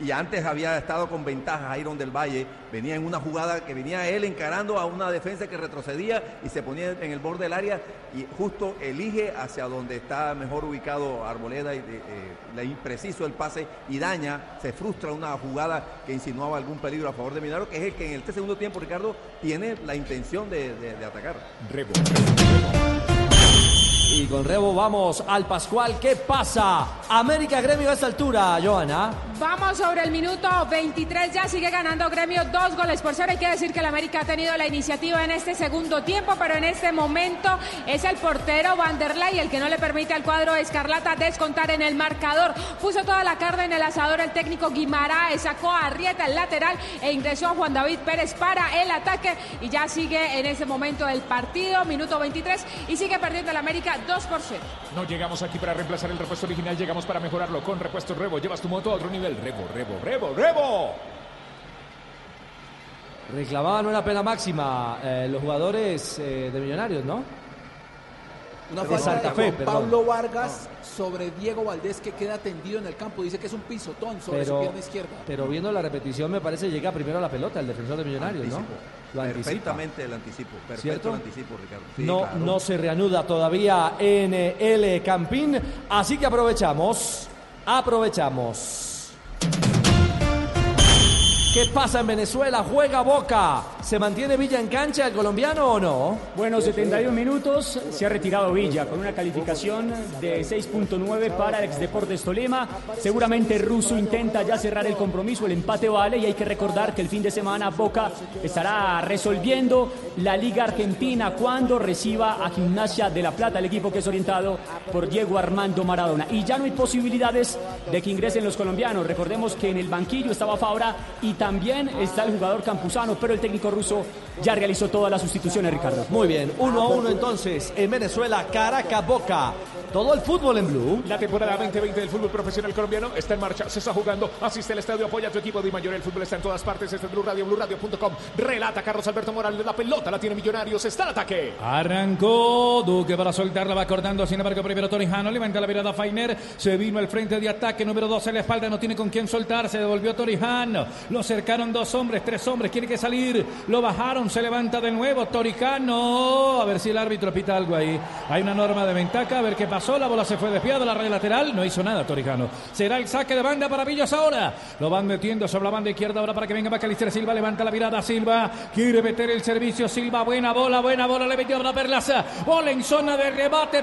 Y antes había estado con ventaja Iron del Valle, venía en una jugada que venía él encarando a una defensa que retrocedía y se ponía en el borde del área y justo elige hacia donde está mejor ubicado Arboleda y eh, le impreciso el pase y daña, se frustra una jugada que insinuaba algún peligro a favor de Minaro, que es el que en este segundo tiempo, Ricardo, tiene la intención de, atacar. Y con Rebo vamos al Pascual. ¿Qué pasa? América Gremio a esta altura, Joana. Vamos sobre el minuto 23, ya sigue ganando Gremio dos goles por cero. Hay que decir que el América ha tenido la iniciativa en este segundo tiempo, pero en este momento es el portero Vanderlei el que no le permite al cuadro Escarlata descontar en el marcador. Puso toda la carne en el asador el técnico Guimaraes, sacó a Arrieta el lateral e ingresó a Juan David Pérez para el ataque y ya sigue en ese momento el partido, minuto 23 y sigue perdiendo el América 2 por 0. No llegamos aquí para reemplazar el repuesto original, llegamos para mejorarlo con repuestos Rebo. Llevas tu moto a otro nivel. Rebo, Rebo, Rebo, Rebo. Reclamaban una pena máxima eh, los jugadores eh, de Millonarios, ¿no? Una De falta Santa de Fe, Juan perdón. Pablo Vargas sobre Diego Valdés que queda tendido en el campo. Dice que es un pisotón sobre su pierna izquierda. pero viendo la repetición, me parece llega primero a la pelota el defensor de Millonarios, ¿no? Lo anticipa. Perfectamente el anticipo, perfecto ¿Cierto? el anticipo, Ricardo. Sí, no, claro. no se reanuda todavía en eh, el Campín, así que aprovechamos, aprovechamos. ¿Qué pasa en Venezuela? Juega Boca ¿Se mantiene Villa en cancha el colombiano o no? Bueno, 71 minutos, se ha retirado Villa con una calificación de 6.9 para el ex Deportes Tolima. Seguramente Russo intenta ya cerrar el compromiso, el empate vale y hay que recordar que el fin de semana Boca estará resolviendo la Liga Argentina cuando reciba a Gimnasia de la Plata, el equipo que es orientado por Diego Armando Maradona. Y ya no hay posibilidades de que ingresen los colombianos. Recordemos que en el banquillo estaba Fabra y también está el jugador Campuzano, pero el técnico ruso ya realizó todas las sustituciones, Ricardo. Muy bien, uno a uno entonces en Venezuela, Caracas, Boca. Todo el fútbol en blue. La temporada 2020 del fútbol profesional colombiano está en marcha, se está jugando. Asiste al estadio, apoya a tu equipo de mayor. El fútbol está en todas partes. Este es Blue Radio, BlueRadio.com. Relata Carlos Alberto Morales. La pelota la tiene Millonarios. Está el ataque. Arrancó Duque para soltarla, va cortando. Sin embargo, primero Torijano levanta la mirada Fainer. Se vino al frente de ataque. Número 12 a la espalda. No tiene con quién soltar. Se devolvió Torijano. Lo cercaron dos hombres, tres hombres. Tiene que salir. Lo bajaron. Se levanta de nuevo. Torijano. A ver si el árbitro pita algo ahí. Hay una norma de ventaja. A ver qué pasó. La bola se fue desviada. La red lateral. No hizo nada Torijano. Será el saque de banda para Villas ahora. Lo van metiendo sobre la banda izquierda ahora para que venga Macalister Silva. Levanta la mirada Silva. Quiere meter el servicio Silva. Buena bola, buena bola. Le metió a la perlaza. Bola en zona de rebate.